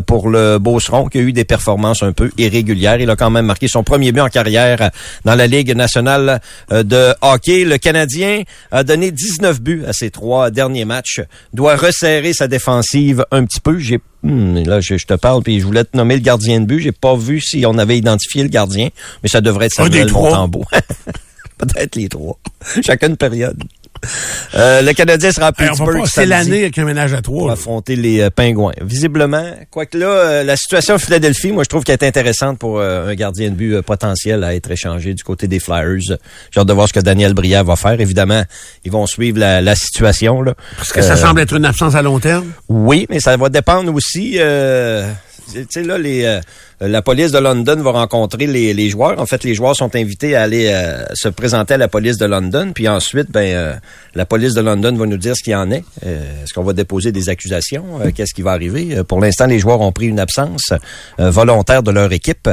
pour le Beauceron qui a eu des performances un peu irrégulières. Il a quand même marqué son premier but en carrière dans la Ligue nationale euh, de hockey. Le Canadien a donné 19 buts à ses trois derniers matchs. Doit resserrer sa défensive un petit peu. J'ai Hmm, là, je, je te parle, puis je voulais te nommer le gardien de but. J'ai pas vu si on avait identifié le gardien, mais ça devrait être Samuel trois. Montembeau. Peut-être les trois. Chacune période. Euh, le Canadien sera à Pittsburgh passer samedi l'année avec un ménage à trois. affronter les euh, Pingouins. Visiblement, quoique là, euh, la situation à Philadelphie, moi, je trouve qu'elle est intéressante pour un gardien de but potentiel à être échangé du côté des Flyers. J'ai hâte de voir ce que Daniel Brière va faire. Évidemment, ils vont suivre la, la situation. Là. Parce que ça semble être une absence à long terme. oui, mais ça va dépendre aussi. Tu sais là, les, la police de London va rencontrer les, les joueurs. En fait, les joueurs sont invités à aller euh, se présenter à la police de London. Puis ensuite, ben, euh, la police de London va nous dire ce qu'il en est. Euh, Est-ce qu'on va déposer des accusations? Euh, Qu'est-ce qui va arriver? Euh, Pour l'instant, les joueurs ont pris une absence euh, volontaire de leur équipe.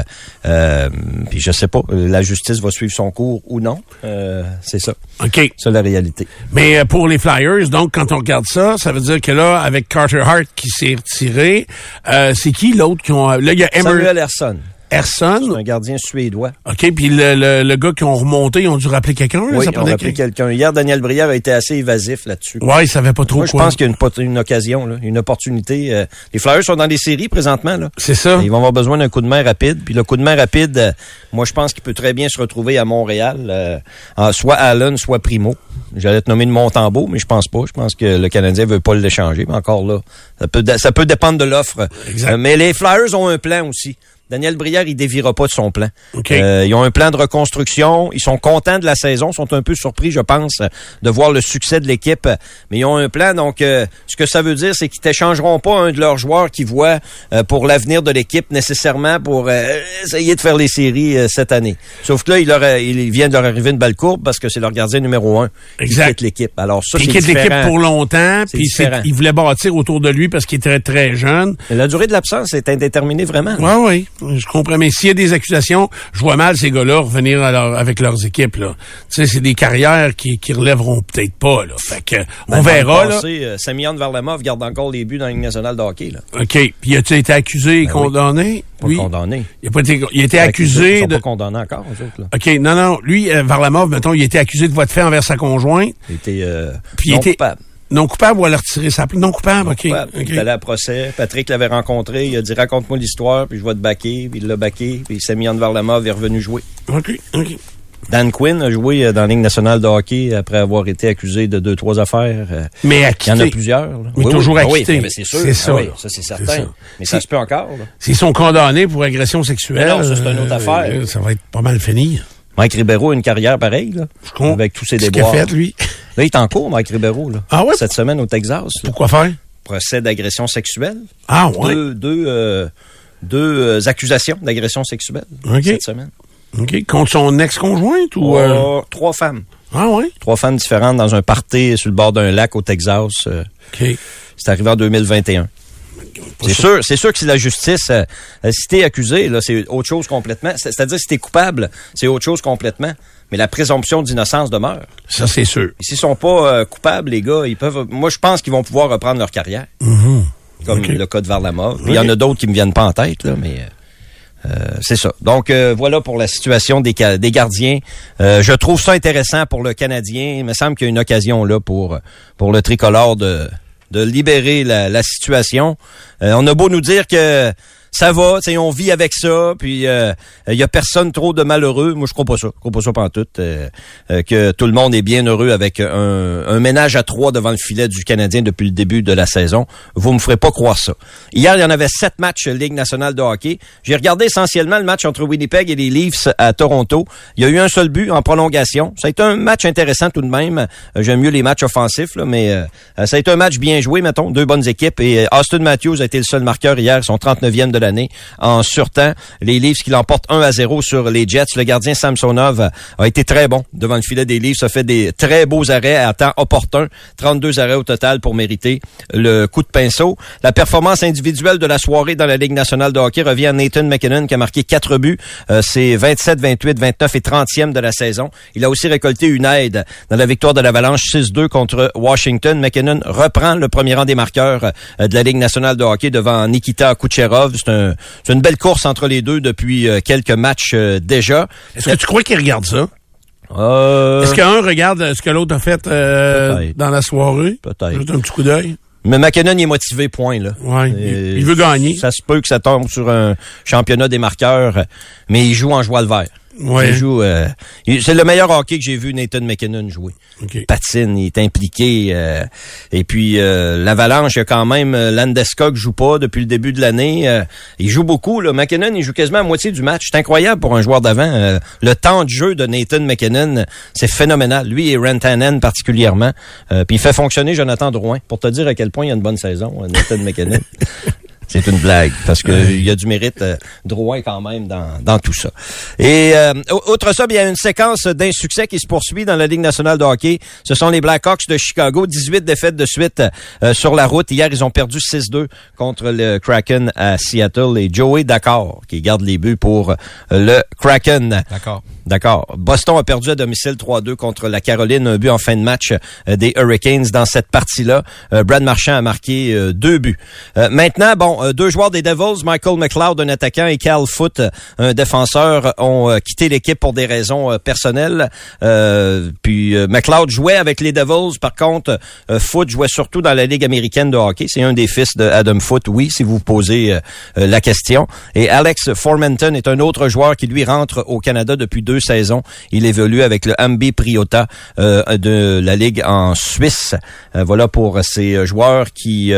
Euh, puis je sais pas, euh, la justice va suivre son cours ou non. Euh, C'est ça, OK. c'est la réalité. Mais euh, pour les Flyers, donc, quand on regarde ça, ça veut dire que là, avec Carter Hart qui s'est retiré, euh, c'est qui l'autre qui ont... Là, il y a Emer Samuel C'est Erson. un gardien suédois. OK, puis le, le, le gars qui ont remonté, ils ont dû rappeler quelqu'un. là, Oui, ça on prenait a appelé quelqu'un. quelqu'un. Hier, Daniel Brière a été assez évasif là-dessus. Ouais, il savait pas trop Moi, je quoi. pense qu'il y a une, une occasion, là, une opportunité. euh, les Flyers sont dans des séries présentement. Là. C'est ça. Ils vont avoir besoin d'un coup de main rapide. Puis le coup de main rapide, euh, moi, je pense qu'il peut très bien se retrouver à Montréal, euh, en soit Allen, soit Primo. J'allais te nommer de Montembeau, mais je pense pas. Je pense que le Canadien veut pas l'échanger. Mais encore là, ça peut, ça peut dépendre de l'offre. Exact. Euh, mais les Flyers ont un plan aussi. Daniel Brière, il dévira pas de son plan. OK. Euh, ils ont un plan de reconstruction. Ils sont contents de la saison. sont un peu surpris, je pense, de voir le succès de l'équipe. Mais ils ont un plan. Donc, euh, ce que ça veut dire, c'est qu'ils t'échangeront pas un de leurs joueurs qui voit euh, pour l'avenir de l'équipe nécessairement pour euh, essayer de faire les séries euh, cette année. Sauf que là, il, leur il vient de leur arriver une balle courbe parce que c'est leur gardien numéro un Exact. qui quitte l'équipe. Alors ça, c'est il quitte l'équipe pour longtemps, puis il voulait bâtir autour de lui parce qu'il était très, très jeune. Mais La durée de l'absence est indéterminée vraiment. Oui, oui, je comprends. Mais s'il y a des accusations, je vois mal ces gars-là revenir à leur- avec leurs équipes. Là. Tu sais, c'est des carrières qui, qui relèveront peut-être pas. Là. Fait que, on Ben, verra. passé, euh, Semyon Varlamov garde encore les buts dans la Ligue nationale de hockey. Là. OK. Puis a-tu été accusé et Ben oui. condamné? Pas Lui, condamné. il a, pas été, il a été Ils accusé sont de... pas condamnés encore, eux autres. Là. OK, non, non. Lui, euh, Varlamov, mettons, il a été accusé de voie de fait envers sa conjointe. Il était euh, Puis il était coupable. Non coupable ou elle a retiré sa plainte? Non coupable, OK. Coupable. Il est allé à procès. Patrick l'avait rencontré. Il a dit raconte-moi l'histoire, puis je vais te baquer. Puis il l'a baqué. Puis Semyon Varlamov est revenu jouer. OK, OK. Dan Quinn a joué euh, dans la Ligue nationale de hockey après avoir été accusé de deux, trois affaires. Euh, Mais Il y acquitté. en a plusieurs. là. Mais toujours Ah oui, acquitté. mais c'est sûr. C'est ça. Ah oui, ça, c'est certain. ça. Mais ça se peut encore. S'ils sont condamnés pour agression sexuelle, Mais non, ça, c'est une autre euh, affaire. ça va être pas mal fini. Mike Ribeiro a une carrière pareille, là, avec tous ses Ce qu'il a déboires. fait, lui? Là, il est en cours, Mike Ribeiro, là. Ah ouais? Cette semaine au Texas. là. Pourquoi faire? Procès d'agression sexuelle. Ah, ouais. Deux, deux, euh, deux euh, accusations d'agression sexuelle cette semaine. OK. Contre son ex-conjointe ou... euh, Oh, Trois femmes. Ah, ouais. Trois femmes différentes dans un party sur le bord d'un lac au Texas. OK. c'est arrivé en 2021. C'est sûr, c'est sûr que si la justice, euh, euh, si t'es accusé, là, c'est autre chose complètement. C'est- C'est-à-dire si t'es coupable, c'est autre chose complètement. Mais la présomption d'innocence demeure. Ça, c'est sûr. S'ils sont pas euh, coupables, les gars, ils peuvent. Moi, je pense qu'ils vont pouvoir reprendre leur carrière, comme OK. le cas de Varlamov. Il y en a d'autres qui me viennent pas en tête, là, mais. euh, c'est ça. Donc euh, voilà pour la situation des, gardiens. Euh, je trouve ça intéressant pour le Canadien. Il me semble qu'il y a une occasion là pour pour le tricolore de de libérer la, situation. Euh, on a beau nous dire que ça va, on vit avec ça, puis euh, il y a personne trop de malheureux. Moi, je crois pas ça. Je crois pas ça pantoute. Euh, euh, que tout le monde est bien heureux avec un, ménage à trois devant le filet du Canadien depuis le début de la saison. Vous me ferez pas croire ça. Hier, il y en avait sept matchs Ligue nationale de hockey. J'ai regardé essentiellement le match entre Winnipeg et les Leafs à Toronto. Il y a eu un seul but en prolongation. Ça a été un match intéressant tout de même. Euh, J'aime mieux les matchs offensifs, là, mais euh, ça a été un match bien joué, mettons. Deux bonnes équipes. Et euh, Austin Matthews a été le seul marqueur hier, son 39e de l'année en surtemps. Les Leafs qui l'emportent 1 à 0 sur les Jets. Le gardien Samsonov a été très bon devant le filet des Leafs, a fait des très beaux arrêts à temps opportun. 32 arrêts au total pour mériter le coup de pinceau. La performance individuelle de la soirée dans la Ligue nationale de hockey revient à Nathan McKinnon qui a marqué 4 buts. Euh, C'est 27, 28, 29 et 30e de la saison. Il a aussi récolté une aide dans la victoire de l'Avalanche 6-2 contre Washington. McKinnon reprend le premier rang des marqueurs euh, de la Ligue nationale de hockey devant Nikita Kucherov. Un- c'est une belle course entre les deux depuis euh, quelques matchs euh, déjà. Est-ce que tu crois qu'il regarde ça? Euh, Est-ce qu'un regarde ce que l'autre a fait euh, dans la soirée? Peut-être. Juste un petit coup d'œil. Mais McKinnon est motivé, point. Là. Ouais, il- il veut gagner. Ça se peut que ça tombe sur un championnat des marqueurs, mais il joue en joie le vert. Ouais. Il joue. euh, c'est le meilleur hockey que j'ai vu Nathan McKinnon jouer. OK. Patine, il est impliqué. euh, et puis euh, l'Avalanche, il y a quand même euh, Landeskog joue pas depuis le début de l'année. euh, il joue beaucoup. Là. McKinnon, il joue quasiment à moitié du match. C'est incroyable pour un joueur d'avant. euh, le temps de jeu de Nathan McKinnon, c'est phénoménal. Lui et Rantanen particulièrement. Euh, puis il fait fonctionner Jonathan Drouin. Pour te dire à quel point il y a une bonne saison, euh, Nathan McKinnon. C'est une blague, parce que il y a du mérite euh, Drouin quand même dans, dans tout ça. Et euh, outre ça, il y a une séquence d'insuccès qui se poursuit dans la Ligue nationale de hockey. Ce sont les Blackhawks de Chicago, 18 défaites de suite euh, sur la route. Hier, ils ont perdu 6-2 contre le Kraken à Seattle. Et Joey D'accord, qui garde les buts pour euh, le Kraken. D'accord. D'accord. Boston a perdu à domicile 3-2 contre la Caroline, un but en fin de match euh, des Hurricanes dans cette partie-là. Euh, Brad Marchand a marqué deux buts. Maintenant, bon, euh, deux joueurs des Devils, Michael McLeod, un attaquant, et Cal Foot, euh, un défenseur, ont euh, quitté l'équipe pour des raisons euh, personnelles. Puis McLeod jouait avec les Devils. Par contre, Foot jouait surtout dans la Ligue américaine de hockey. C'est un des fils de Adam Foot, oui, si vous posez la question. Et Alex Formenton est un autre joueur qui, lui, rentre au Canada depuis deux saisons. Il évolue avec le MB Priota de la Ligue en Suisse. Voilà pour ces joueurs qui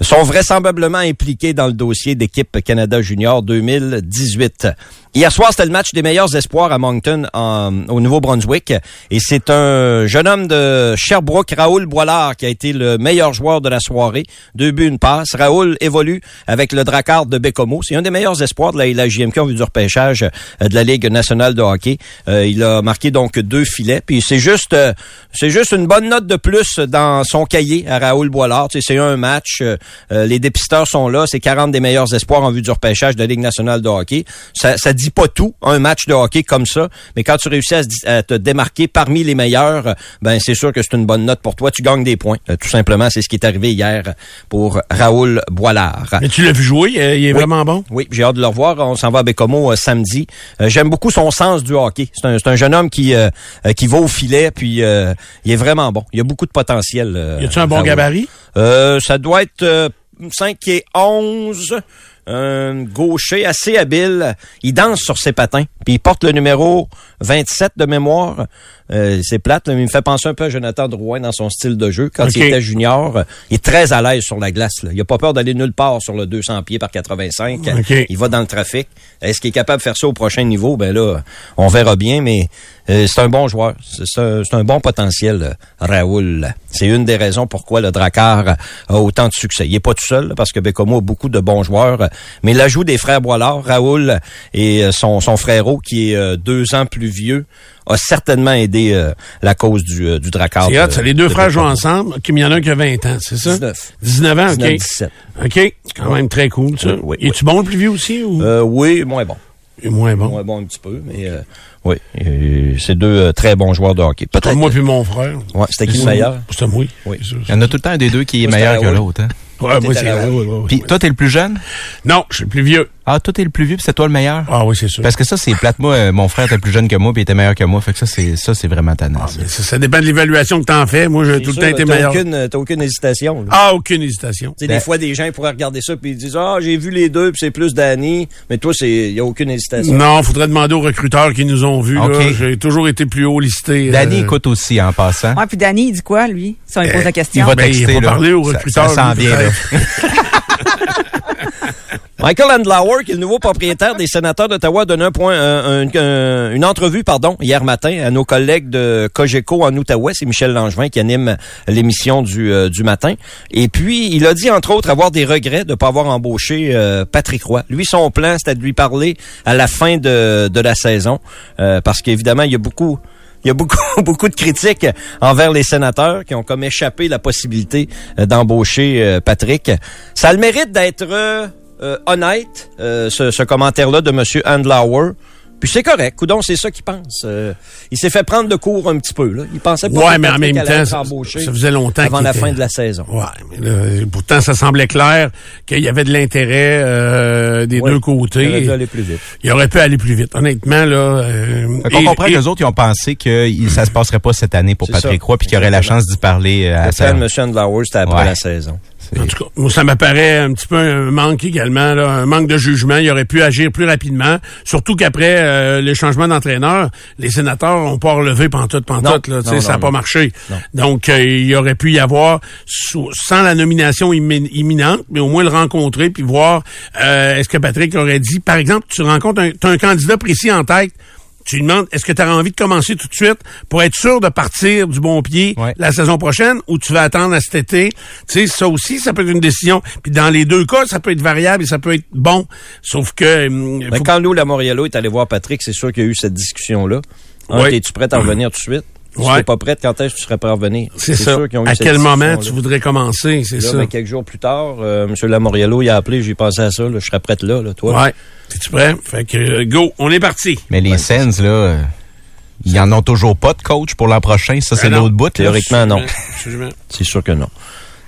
sont vraisemblablement impliqués dans le dossier d'équipe Canada Junior 2018. Hier soir, c'était le match des meilleurs espoirs à Moncton, en- au Nouveau-Brunswick. Et c'est un jeune homme de Sherbrooke, Raoul Boilard, qui a été le meilleur joueur de la soirée. Deux buts, une passe. Raoul évolue avec le Dracard de Bécomo. C'est un des meilleurs espoirs de la, la JMQ en vue du repêchage euh, de la Ligue nationale de hockey. Euh, il a marqué donc deux filets. Puis c'est juste, euh, c'est juste une bonne note de plus dans son cahier à Raoul Boilard. Tu c'est un match. euh, euh, les dépisteurs sont là. C'est 40 des meilleurs espoirs en vue du repêchage de la Ligue nationale de hockey. Dit pas tout, un match de hockey comme ça. Mais quand tu réussis à, se di- à te démarquer parmi les meilleurs, ben c'est sûr que c'est une bonne note pour toi. Tu gagnes des points. Euh, tout simplement, c'est ce qui est arrivé hier pour Raoul Boilard. Mais tu l'as vu jouer, euh, il est vraiment bon? Oui, j'ai hâte de le revoir. On s'en va à Bécomo euh, samedi. Euh, J'aime beaucoup son sens du hockey. C'est un, jeune homme qui euh, qui va au filet, puis il est vraiment bon. Il a beaucoup de potentiel. Y a-tu un bon Raoul. gabarit? Euh, ça doit être euh, 5 et 11. Un gaucher assez habile. Il danse sur ses patins. Puis il porte le numéro 27 de mémoire. Euh, c'est plate, mais il me fait penser un peu à Jonathan Drouin dans son style de jeu. Quand il était junior, il est très à l'aise sur la glace. Là. Il a pas peur d'aller nulle part sur le 200 pieds par 85. Ok. Il va dans le trafic. Est-ce qu'il est capable de faire ça au prochain niveau? Ben là, on verra bien, mais euh, c'est un bon joueur. C'est un, bon potentiel, Raoul. C'est une des raisons pourquoi le Dracar a autant de succès. Il est pas tout seul, parce que Bécomo a beaucoup de bons joueurs, mais l'ajout des frères Boilard, Raoul et euh, son, son frérot, qui est deux ans plus vieux, a certainement aidé euh, la cause du, euh, du Dracar. C'est de- hot, ça. Les deux de frères jouent ensemble. Il y en a un qui a 20 ans, c'est ça? 19. 19 ans, OK. 19, 17. OK, quand même très cool, ça. Oui, oui, Es-tu bon le plus vieux aussi ou? Euh, oui, moins bon. Et moins bon? Moins bon un petit peu, mais euh, oui, euh, c'est deux euh, très bons joueurs de hockey. Peut-être. Moi puis mon frère. Ouais, c'était qui le C'est- meilleur? C'était moi. Oui. C'est. Il y en a tout le temps un des deux qui est meilleur que l'autre. Hein? Ouais, moi, T'étais c'est là, ouais, ouais, ouais, Puis ouais. toi, t'es le plus jeune? Non, je suis le plus vieux. Ah, toi, t'es le plus vieux, puis c'est toi le meilleur? Ah oui, c'est sûr. Parce que ça, c'est plate. Moi, euh, mon frère était plus jeune que moi, puis il était meilleur que moi. Fait que ça, c'est ça, c'est vraiment tannant. Ah, ça. ça, ça dépend de l'évaluation que t'en fais. Moi, j'ai tout le temps été meilleur. aucune, t'as aucune hésitation. là. Ah, aucune hésitation. Sais, Ben- des fois, des gens pourraient regarder ça puis ils disent Ah, j'ai vu les deux, puis c'est plus Danny. Mais toi, c'est il y a aucune hésitation. Non, faudrait demander aux recruteurs qui nous ont vus. J'ai toujours été plus haut listé. Danny euh, écoute aussi en passant. Ouais, puis Danny, il dit quoi, lui? Si on lui pose la question. Il va Ben, il texter, va là. parler aux Ça- recruteurs, Ça, s'en lui, vient, là. Michael Andlauer, qui est le nouveau propriétaire des sénateurs d'Ottawa, donne un point, un- une entrevue, pardon, hier matin à nos collègues de Cogeco en Outaouais. C'est Michel Langevin qui anime l'émission du, euh, matin. Et puis, il a dit, entre autres, avoir des regrets de ne pas avoir embauché euh, Patrick Roy. Lui, son plan, c'était de lui parler à la fin de, la saison. euh, parce qu'évidemment, il y a beaucoup... Il y a beaucoup, beaucoup de critiques envers les sénateurs qui ont comme échappé la possibilité euh, d'embaucher euh, Patrick. Ça a le mérite d'être euh, honnête, ce, ce commentaire-là de M. Andlauer. Puis c'est correct. Coudon, c'est ça qu'il pense. Euh, il s'est fait prendre de court un petit peu. Là. Il pensait pas Ouais, que mais en même allait temps, être ça, faisait longtemps avant la était- fin de la saison. Ouais, mais là, pourtant, ça semblait clair qu'il y avait de l'intérêt euh, des deux Il aurait côtés. dû aller plus vite. Il aurait pu aller plus vite. Honnêtement, là... Euh, Fait et- comprend et- que les autres, ils ont pensé que ça se passerait pas cette année pour Patrick ça. Roy, puis qu'il aurait la chance d'y parler euh, à Le plan de M. Andlauer, c'était après Ouais. la saison. En tout cas, moi, ça m'apparaît un petit peu un manque également, là, un manque de jugement. Il aurait pu agir plus rapidement. Surtout qu'après euh, les changements d'entraîneur, les sénateurs ont pas relevé pantoute, pantoute. Non, Là, non, ça n'a pas marché. Donc, euh, il aurait pu y avoir, sous- sans la nomination immi- imminente, mais au moins le rencontrer puis voir euh, est-ce que Patrick aurait dit, par exemple, tu rencontres un, t'as un candidat précis en tête. Tu lui demandes, est-ce que tu as envie de commencer tout de suite pour être sûr de partir du bon pied Ouais. la saison prochaine ou tu vas attendre à cet été? Tu sais, ça aussi, ça peut être une décision. Puis dans les deux cas, ça peut être variable et ça peut être bon. Sauf que... hum, faut- quand Lou Lamoriello est allé voir Patrick, c'est sûr qu'il y a eu cette discussion-là. Un, Oui. Es-tu prêt à revenir tout de suite? Si Ouais. tu pas prête, quand est-ce que tu serais prêt à revenir? C'est ça. sûr qu'ils ont eu À cette quel moment tu voudrais commencer, c'est ça. ben, quelques jours plus tard, euh, M. Lamoriello, il a appelé, j'ai pensé à ça, là, je serais prête là, là, toi. Ouais. Es-tu prêt? Fait que, euh, go, on est parti. Mais les Sens, là, euh, ils en ont toujours pas de coach pour l'an prochain. Ça, c'est non. l'autre bout. là. Théoriquement, non. C'est sûr que non.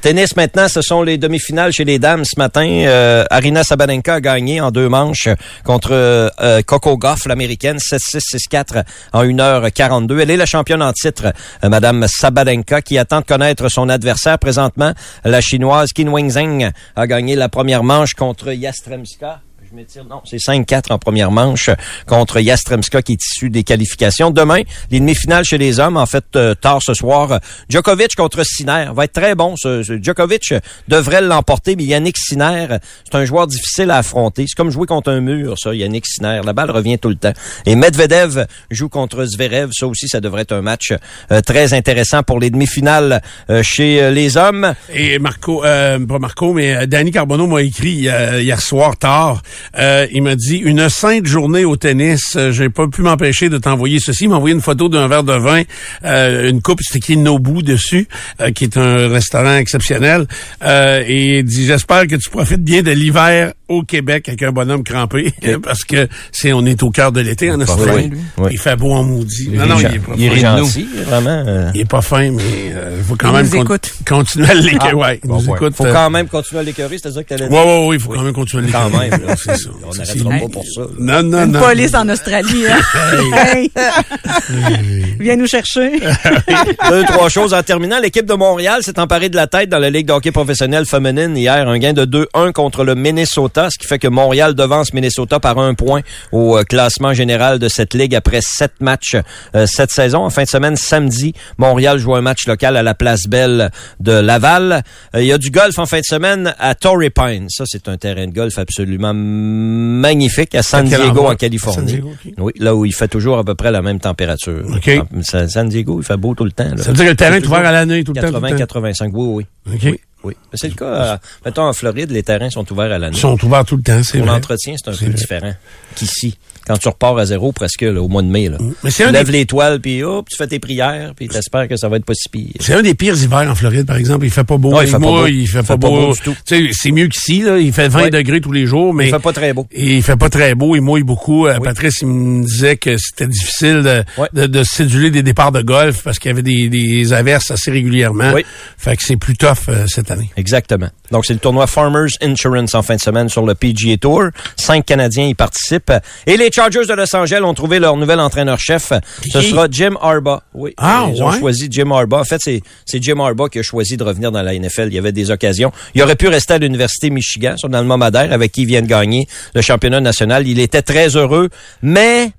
Tennis maintenant, ce sont les demi-finales chez les dames ce matin. Euh, Arina Sabalenka a gagné en deux manches contre euh, Coco Goff, l'américaine, 7-6, 6-4 en 1h42. Elle est la championne en titre, euh, Madame Sabalenka, qui attend de connaître son adversaire présentement. La chinoise Qin Wenzheng a gagné la première manche contre Yastremska. Non, c'est 5-4 en première manche contre Yastremska qui est issu des qualifications. Demain, les demi-finales chez les hommes, en fait, euh, tard ce soir, Djokovic contre Sinner. Va être très bon. Djokovic devrait l'emporter, mais Yannick Sinner, c'est un joueur difficile à affronter. C'est comme jouer contre un mur, ça, Yannick Sinner. La balle revient tout le temps. Et Medvedev joue contre Zverev. Ça aussi, ça devrait être un match euh, très intéressant pour les demi-finales euh, chez les hommes. Et Marco, pas Marco, mais Danny Carbonneau m'a écrit hier soir tard. Euh, il m'a dit une sainte journée au tennis. Euh, J'ai pas pu m'empêcher de t'envoyer ceci. Il m'a envoyé une photo d'un verre de vin, euh, une coupe, c'est écrit Nobu dessus, euh, qui est un restaurant exceptionnel. Euh, et il dit j'espère que tu profites bien de l'hiver au Québec avec un bonhomme crampé, parce que c'est on est au cœur de l'été en Australie. Oui. Il fait beau en maudit. Il Non, non, il est pas il est gentil, vraiment. euh, Il est pas fin, mais euh, il faut quand Il même nous con- écoute. continuer à l'écouter. Ah, ouais, il bon nous point. écoute. faut euh, quand même continuer à l'écœurer, c'est ça que? Ouais, ouais, ouais, il faut quand même continuer à Quand même, c'est ça. On n'arrêtera pas pour ça. Non, non, Une non. police en Australie. Hein? Hey. Viens nous chercher. Deux, trois choses en terminant. L'équipe de Montréal s'est emparée de la tête dans la Ligue de hockey professionnelle féminine hier. Un gain de 2-1 contre le Minnesota, ce qui fait que Montréal devance Minnesota par un point au euh, classement général de cette ligue après sept matchs euh, cette saison. En fin de semaine, samedi, Montréal joue un match local à la Place Belle de Laval. Euh, Il y a du golf en fin de semaine à Torrey Pine. Ça, c'est un terrain de golf absolument magnifique à San Diego, en Californie. San Diego, ok. Oui, là où il fait toujours à peu près la même température. San Diego, il fait beau tout le temps. là. Ça veut dire que le terrain est ouvert à l'année tout le temps. tout le 80, temps. 85, oui, oui. Oui, oui. C'est le cas, euh, mettons, en Floride, les terrains sont ouverts à l'année. Ils sont ouverts tout le temps, c'est Pour vrai. l'entretien, c'est un peu vrai. différent qu'ici. Quand tu repars à zéro, presque, là, au mois de mai, là. Mais c'est Tu un, lèves des, les toiles, puis hop, tu fais tes prières, puis t'espères que ça va être pas si pire. c'est un des pires hivers en Floride, par exemple. Il fait pas beau. Ouais, il fait pas beau. Il fait Il pas fait pas beau. c'est mieux qu'ici, là. Il fait 20 Ouais. degrés tous les jours, mais Il fait pas très beau. Il fait pas très beau, il mouille beaucoup. Euh, Patrice, il me disait que c'était difficile de, Ouais. de, de céduler des départs de golf parce qu'il y avait des, des averses assez régulièrement. Oui. Fait que c'est plus tough euh, cette année. Exactement. Donc, c'est le tournoi Farmers Insurance en fin de semaine sur le PGA Tour. Cinq Canadiens y participent. Et les Chargers de Los Angeles ont trouvé leur nouvel entraîneur-chef. Ce sera Jim Harbaugh. Oui. Ah, Ils ont ouais? choisi Jim Harbaugh. En fait, c'est, c'est Jim Harbaugh qui a choisi de revenir dans la NFL. Il y avait des occasions. Il aurait pu rester à l'Université Michigan, son alma mater, avec qui il vient de gagner le championnat national. Il était très heureux. Mais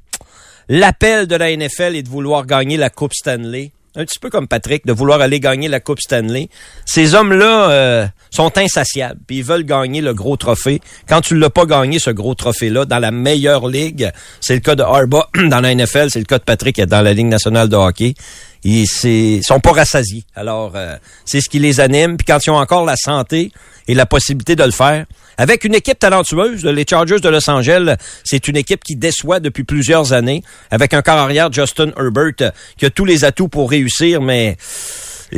l'appel de la NFL est de vouloir gagner la Coupe Stanley un petit peu comme Patrick, de vouloir aller gagner la Coupe Stanley. Ces hommes-là euh, sont insatiables, ils veulent gagner le gros trophée. Quand tu l'as pas gagné, ce gros trophée-là, dans la meilleure ligue, c'est le cas de Harbaugh dans la NFL, c'est le cas de Patrick dans la Ligue nationale de hockey. Ils sont pas rassasiés. Alors, euh, c'est ce qui les anime. Puis quand ils ont encore la santé et la possibilité de le faire, avec une équipe talentueuse, les Chargers de Los Angeles, c'est une équipe qui déçoit depuis plusieurs années, avec un corps arrière, Justin Herbert, qui a tous les atouts pour réussir, mais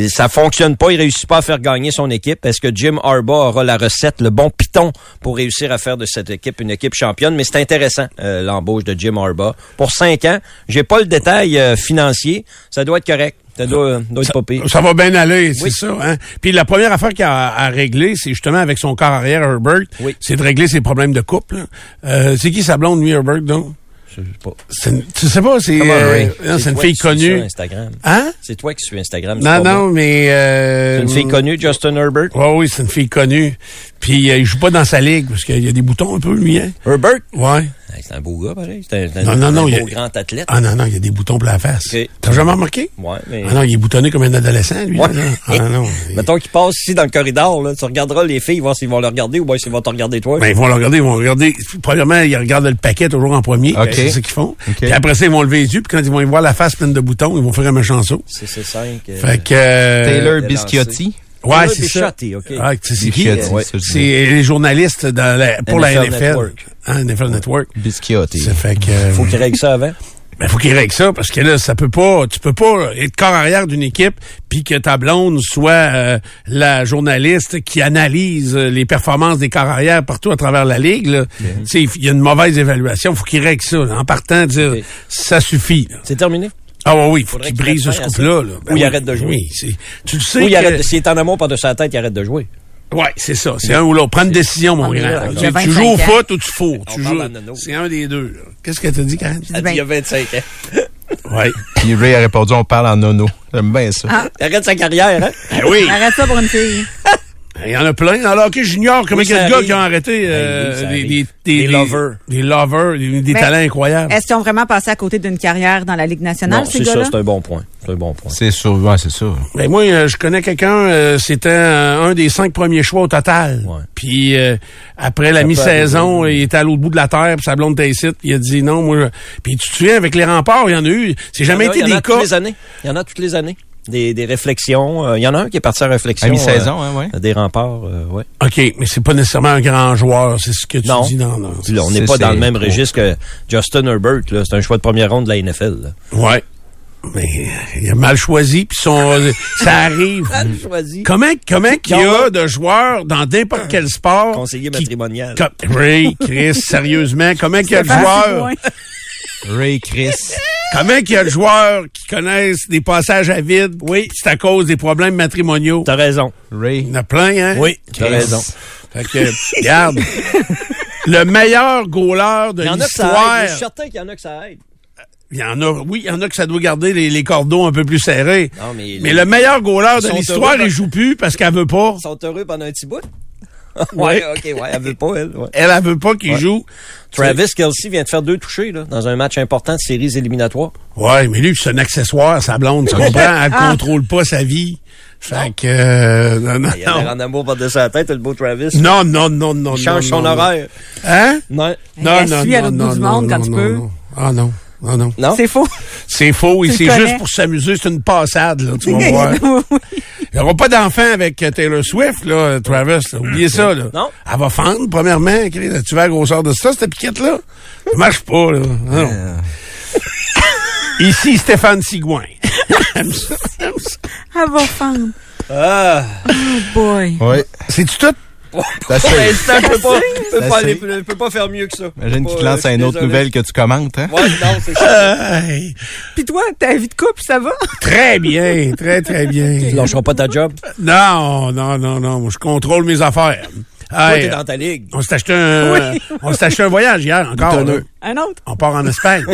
ça fonctionne pas, il réussit pas à faire gagner son équipe. Est-ce que Jim Harbaugh aura la recette, le bon piton pour réussir à faire de cette équipe une équipe championne? Mais c'est intéressant, euh, l'embauche de Jim Harbaugh. Pour cinq ans, j'ai pas le détail euh, financier, ça doit être correct. Ça doit, doit être pas pire. Ça va bien aller, c'est Oui. ça. Hein? Puis la première affaire qu'il a à régler, c'est justement avec son corps arrière, Herbert, Oui. c'est de régler ses problèmes de couple. Euh, c'est qui sa blonde, lui, Herbert, donc? Je sais pas. Une- tu sais pas, c'est euh, c'est une fille qui suis connue. sur Instagram. Hein? C'est toi qui suis Instagram. Non, non, moi. mais... Euh, C'est une fille connue, Justin Herbert? Ouais, oui, c'est une fille connue. Puis euh, il joue pas dans sa ligue, parce qu'il y a des boutons un peu, lui, hein? Herbert? Ouais. C'est un beau gars, pareil. C'est un, c'est un- Non, non, un non, beau il y a- grand athlète. Ah non, non, il y a des boutons pour la face. T'as jamais remarqué? Ouais, mais... Ah non, il est boutonné comme un adolescent, lui. Ouais. là. Ah non. Mettons qu'il passe ici dans le corridor, là, tu regarderas les filles, voir s'ils vont le regarder ou bien s'ils vont te regarder toi. Ben, ils vont le regarder, ils vont regarder. Premièrement, ils regardent le paquet toujours en premier. OK. C'est ce qu'ils font. OK. Puis après ça, ils vont lever les yeux, puis quand ils vont y voir la face pleine de boutons, ils vont faire un méchant saut. C'est c'est cinq. euh, Fait que... euh, Taylor. Bisciotti. Ouais, c'est ça. OK. Ah, c'est qui? Ouais. C'est les journalistes dans la- pour la NFL NFL. Network. Hein, NFL Network. Bisciotti. Ça fait que... euh, Faut qu'il règle ça avant. Ben, faut qu'il règle ça, parce que là, ça peut pas, tu peux pas être corps arrière d'une équipe, puis que ta blonde soit euh, la journaliste qui analyse euh, les performances des corps arrière partout à travers la ligue. là. Tu sais, Il y a une mauvaise évaluation, faut qu'il règle ça. là. En partant, dire, ça suffit. là. C'est terminé? Ah oui, oui, faut Faudrait qu'il qu'il brise ce couple-là. là. Ou il oui, arrête de jouer. Oui, c'est- tu le sais Ou il que- arrête, de- s'il est en amour par-dessus sa tête, il arrête de jouer. Ouais, c'est ça. C'est un ou l'autre. Prends une décision, mon grand. Tu, il tu 25 joues au foot ou tu fourres. On Tu parle joues. C'est un des deux. Qu'est-ce que t'as dit, Karen? Elle dit, il y a 25 ans. Ouais. Puis Ray a répondu, on parle en nono. J'aime bien ça. Ah. Il arrête sa carrière, hein? Ben oui. Arrête ça pour une fille. Il y en a plein. Alors que j'ignore comment Oui, il y a de gars qui ont arrêté euh, Ben des, arrive. des, Des lovers. Des lovers, des, des talents incroyables. Est-ce qu'ils ont vraiment passé à côté d'une carrière dans la Ligue nationale, Non, ces c'est ça, gars-là? c'est un bon point. C'est un bon point. C'est sûr, ouais, c'est ça. Ben moi, euh, je connais quelqu'un, euh, c'était un des cinq premiers choix au total. Ouais. Puis euh, après la mi-saison, il était à l'autre bout de la terre, puis sa blonde était ici, il a dit non, moi. je- Puis tu te souviens, avec les remparts, il y en a eu. C'est jamais Il y en a- été il y en des a cas. toutes les années. Il y en a toutes les années. Des, des réflexions. Euh, Il y en a un qui est parti à réflexion. À mi-saison, hein, ouais. euh, Des remparts, euh, ouais. OK, mais c'est pas nécessairement un grand joueur, c'est ce que tu Non. dis. Non, non. Là, on n'est pas dans le même registre que Justin Herbert. là. C'est un choix de première ronde de la NFL. là. Ouais. Mais euh, il a mal choisi, puis son, ça arrive. choisi. Comment, comment qu'il y Il y en a de joueurs dans n'importe quel sport? Conseiller matrimonial. Ray, Chris, sérieusement, comment qu'il y a de joueurs? Ray, Chris. Comment qu'il y a de joueurs qui connaissent des passages à vide? Oui. C'est à cause des problèmes matrimoniaux. T'as raison. Ray. Il y en a plein, hein? Oui, t'as raison. Fait que, regarde. le meilleur goaler de Il y en a que ça l'histoire. Je suis certain qu'il y en a que ça aide. Il y en a, oui, il y en a que ça doit garder les, les cordeaux un peu plus serrés. Non, mais, Mais le meilleur goaler de l'histoire, il joue plus parce qu'elle veut pas. Ils sont heureux pendant un petit bout. ouais, ok, ouais, elle veut pas, elle. ouais. Elle, elle veut pas qu'il Ouais. joue. Travis Kelsey vient de faire deux touchés là, dans un match important de séries éliminatoires. Ouais, mais lui, c'est un accessoire, sa blonde, tu comprends? Elle Ah. contrôle pas sa vie. Fait que, euh, non, non, Il a l'air non. en amour par-dessus la tête, le beau Travis. Non, non, non, non, Il change non, son non. horaire. Hein? Non. Non, non, suit à non, l'autre bout non, du non, monde quand non, tu non, peux. non. Ah non, ah non. Non? C'est faux. C'est faux, et c'est juste pour s'amuser, c'est une passade, là, tu vas voir. Il n'y aura pas d'enfant avec euh, Taylor Swift, là, Travis. là. Oubliez ça, là. Non. Elle va fendre, premièrement. Tu vas à la grosseur de ça, cette piquette-là? Ça marche pas, là. Non. Ici, Stéphane Sigouin. Aime ça, aime ça. Elle va fendre. Ah! Oh boy. Ouais. C'est-tu tout? Ça se Pour l'instant, je peux pas, peux pas, aller, peux pas faire mieux que ça. Imagine Pas, qu'il te euh, lance suis une autre nouvelle que tu commentes, hein? Ouais, non, c'est ça. Puis toi, ta vie de couple, ça va? très bien, très, très bien. Tu lâcheras pas ta job? Non, non, non, non. Moi, je contrôle mes affaires. Toi, Hey, t'es dans ta ligue. on s'est acheté un, on s'est acheté un voyage hier encore. Un autre? On part en Espagne.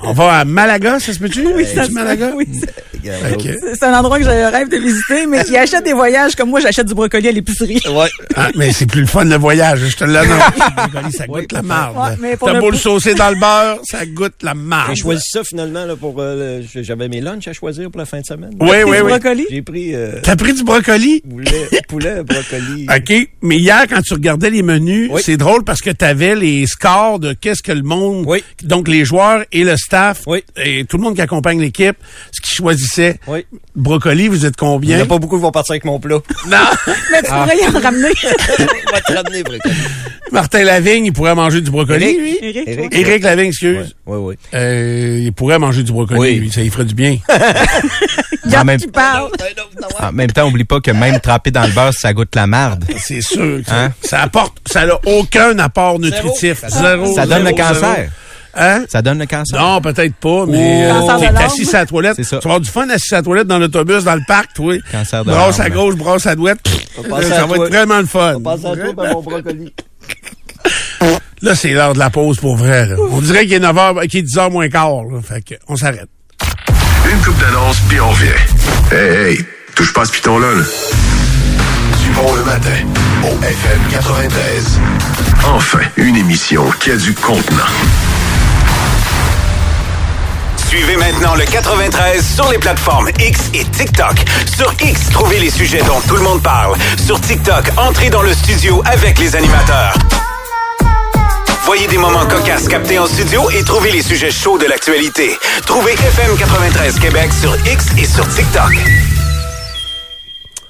on va à Malaga, ça se peut-tu? Oui, ça se- Malaga? oui, c'est- un endroit que un rêve de visiter, mais qui achète des voyages comme moi, j'achète du brocoli à l'épicerie. Ouais. Ah, mais c'est plus le fun le voyage, je te l'annonce. Le brocoli, ça goûte la marde. Ouais, T'as le beau le saucer dans le beurre, ça goûte la marde. J'ai choisi ça finalement là, pour. euh, le- j'avais mes lunchs à choisir pour la fin de semaine. Oui, oui, du oui. brocoli? J'ai pris euh, T'as pris du brocoli? poulet, poulet, brocoli. OK. Mais hier, quand tu regardais les menus, Oui. c'est drôle parce que tu avais les scores de qu'est-ce que le monde, Oui. donc les joueurs et le staff, Oui. et tout le monde qui accompagne l'équipe, ce qu'ils choisissaient. Oui. Brocoli, vous êtes Il n'y combien? en a pas beaucoup qui vont partir avec mon plat. Non! Mais tu pourrais y en ramener. On va te ramener, brocoli. Martin Lavigne, il pourrait manger du brocoli, Éric. lui? Eric, Éric. Lavigne, excuse. Oui, oui. Euh, il pourrait manger du brocoli, Oui. lui. Ça lui ferait du bien. En même, qui parle. en même temps, oublie pas que même trempé dans le beurre, ça goûte la marde. C'est sûr. que Hein? Ça apporte, ça n'a aucun apport nutritif. Zéro. Ça donne le zéro, cancer. Hein? Ça donne le cancer. Non, peut-être pas, mais Oh. De t'es assis à la toilette. C'est ça. Tu vas avoir du fun assis à la toilette dans l'autobus, dans le parc, toi. Cancer de Brasse à gauche, brasse à droite. Ça à va toi. être vraiment le fun. On passe à toi mon brocoli. Là, c'est l'heure de la pause pour vrai. là. On dirait qu'il est 9h, qu'il est 10h moins quart. Là. Fait que, on s'arrête. Une coupe d'annonce, puis on revient. Hey, hey, touche pas à ce piton-là, là. Du bon le matin, FM 93. Enfin, une émission qui a du contenant. Suivez maintenant le 93 sur les plateformes X et TikTok. Sur X, trouvez les sujets dont tout le monde parle. Sur TikTok, entrez dans le studio avec les animateurs. Voyez des moments cocasses captés en studio et trouvez les sujets chauds de l'actualité. Trouvez FM 93 Québec sur X et sur TikTok.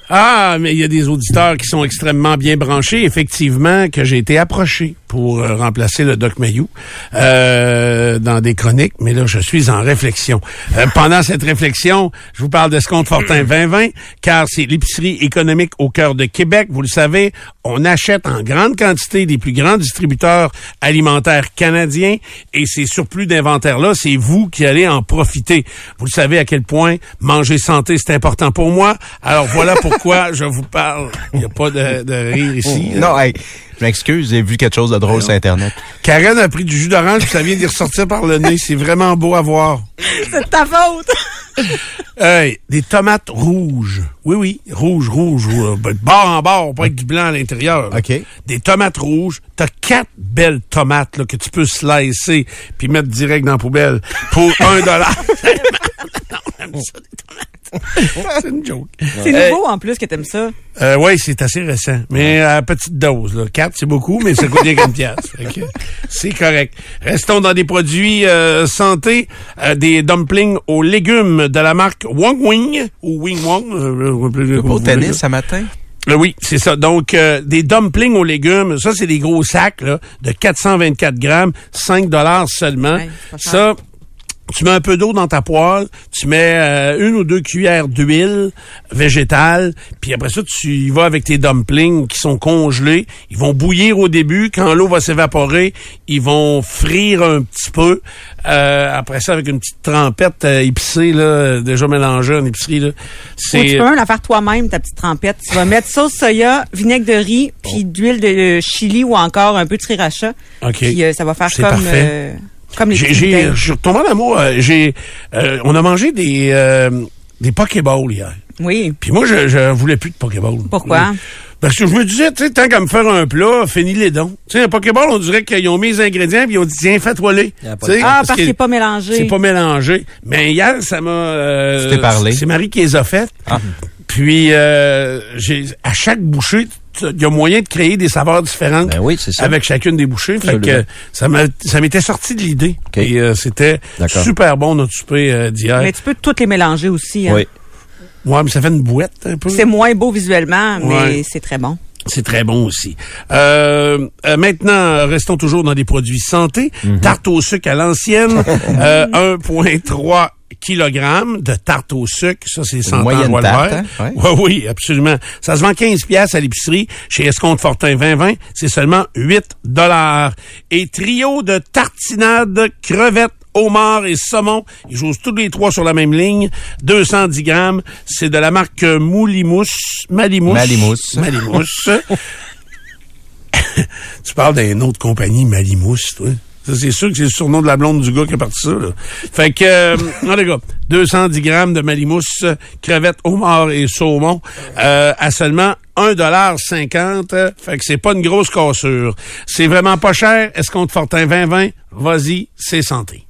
Ah, mais il y a des auditeurs qui sont extrêmement bien branchés. Effectivement, que j'ai été approché pour euh, remplacer le Doc Mayou euh, dans des chroniques, mais là, je suis en réflexion. Euh, pendant cette réflexion, je vous parle d'Escompte Fortin 2020, car c'est l'épicerie économique au cœur de Québec. Vous le savez, on achète en grande quantité des plus grands distributeurs alimentaires canadiens et ces surplus d'inventaire-là, c'est vous qui allez en profiter. Vous le savez à quel point manger santé, c'est important pour moi. Alors voilà pourquoi je vous parle. Il n'y a pas de, de rire ici. Non, hey, je m'excuse, j'ai vu quelque chose de drôle sur Internet. Karen a pris du jus d'orange puis ça vient d'y ressortir par le nez. C'est vraiment beau à voir. C'est de ta faute. Hey, des tomates rouges. Oui, oui, rouges, rouges. rouges. Ben, de bord en bord, pas avec du blanc à l'intérieur. OK. Des tomates rouges. T'as quatre belles tomates là, que tu peux slicer puis mettre direct dans la poubelle pour un dollar. C'est une joke. C'est nouveau en plus que t'aimes ça. Euh, oui, c'est assez récent. Mais à petite dose. Là. Quatre, c'est beaucoup, mais ça coûte bien qu'une pièce. C'est correct. Restons dans des produits euh, santé. euh, des dumplings aux légumes de la marque Wong Wing ou Wing Wong. euh, euh, au tennis ce matin? euh, oui, c'est ça. Donc, euh, des dumplings aux légumes, ça, c'est des gros sacs là, de 424 grammes, 5 dollars seulement. Ça, tu mets un peu d'eau dans ta poêle, tu mets euh, une ou deux cuillères d'huile végétale, puis après ça, tu y vas avec tes dumplings qui sont congelés. Ils vont bouillir au début. Quand l'eau va s'évaporer, ils vont frire un petit peu. Euh, après ça, avec une petite trempette euh, épicée, là, déjà mélangée en épicerie. Là, Ou c'est tu peux même la faire toi-même, ta petite trempette. Tu vas mettre sauce soya, vinaigre de riz, puis d'huile de chili ou encore un peu de sriracha. OK. Puis euh, ça va faire C'est comme, parfait. Comme les J'ai, je suis retombé en amour. J'ai, euh, on a mangé des, euh, des Pokéballs hier. Oui. Puis moi, je, je voulais plus de Pokéballs. Pourquoi? Oui. Parce que je me disais, tu sais, tant qu'à me faire un plat, finis les dons. Tu sais, un Pokéball, on dirait qu'ils ont mis les ingrédients puis ils ont dit, tiens, fais-toi les. Il y a pas Tu sais, de- Ah, parce que qu'il n'est pas mélangé. C'est pas mélangé. Mais hier, ça m'a... euh, Tu t'es parlé. C'est Marie qui les a faites. Puis, euh, j'ai, à chaque bouchée, il y a moyen de créer des saveurs différentes Ben oui, c'est ça. avec chacune des bouchées. Fait que ça m'a, ça m'était sorti de l'idée. OK. Et euh, c'était super bon notre souper euh, d'hier. Mais tu peux toutes les mélanger aussi. Hein. Oui. Ouais, mais ça fait une boîte un peu. C'est moins beau visuellement, mais Ouais. c'est très bon. C'est très bon aussi. Euh, euh, maintenant, euh, restons toujours dans des produits santé. Mhm. Tarte au sucre à l'ancienne, euh, 1,3 kg de tarte au sucre. Ça, c'est 100 ans Levert. hein? Ouais, oui, absolument. Ça se vend 15 pièces à l'épicerie. Chez Escompte Fortin 2020, c'est seulement 8 dollars. Et trio de tartinades, crevettes, homard et saumon. Ils jouent tous les trois sur la même ligne. 210 grammes. C'est de la marque Moulimous. Malimous. Malimousse. Malimousse. tu parles d'une autre compagnie, Malimousse, toi. Ça, c'est sûr que c'est le surnom de la blonde du gars qui a parti ça, là. Fait que, euh, non, les gars, 210 grammes de malimousse, crevettes, homard et saumon, euh, à seulement 1,50 Fait que c'est pas une grosse cassure. C'est vraiment pas cher. Est-ce qu'on te Fortin 2020? Vas-y, c'est santé.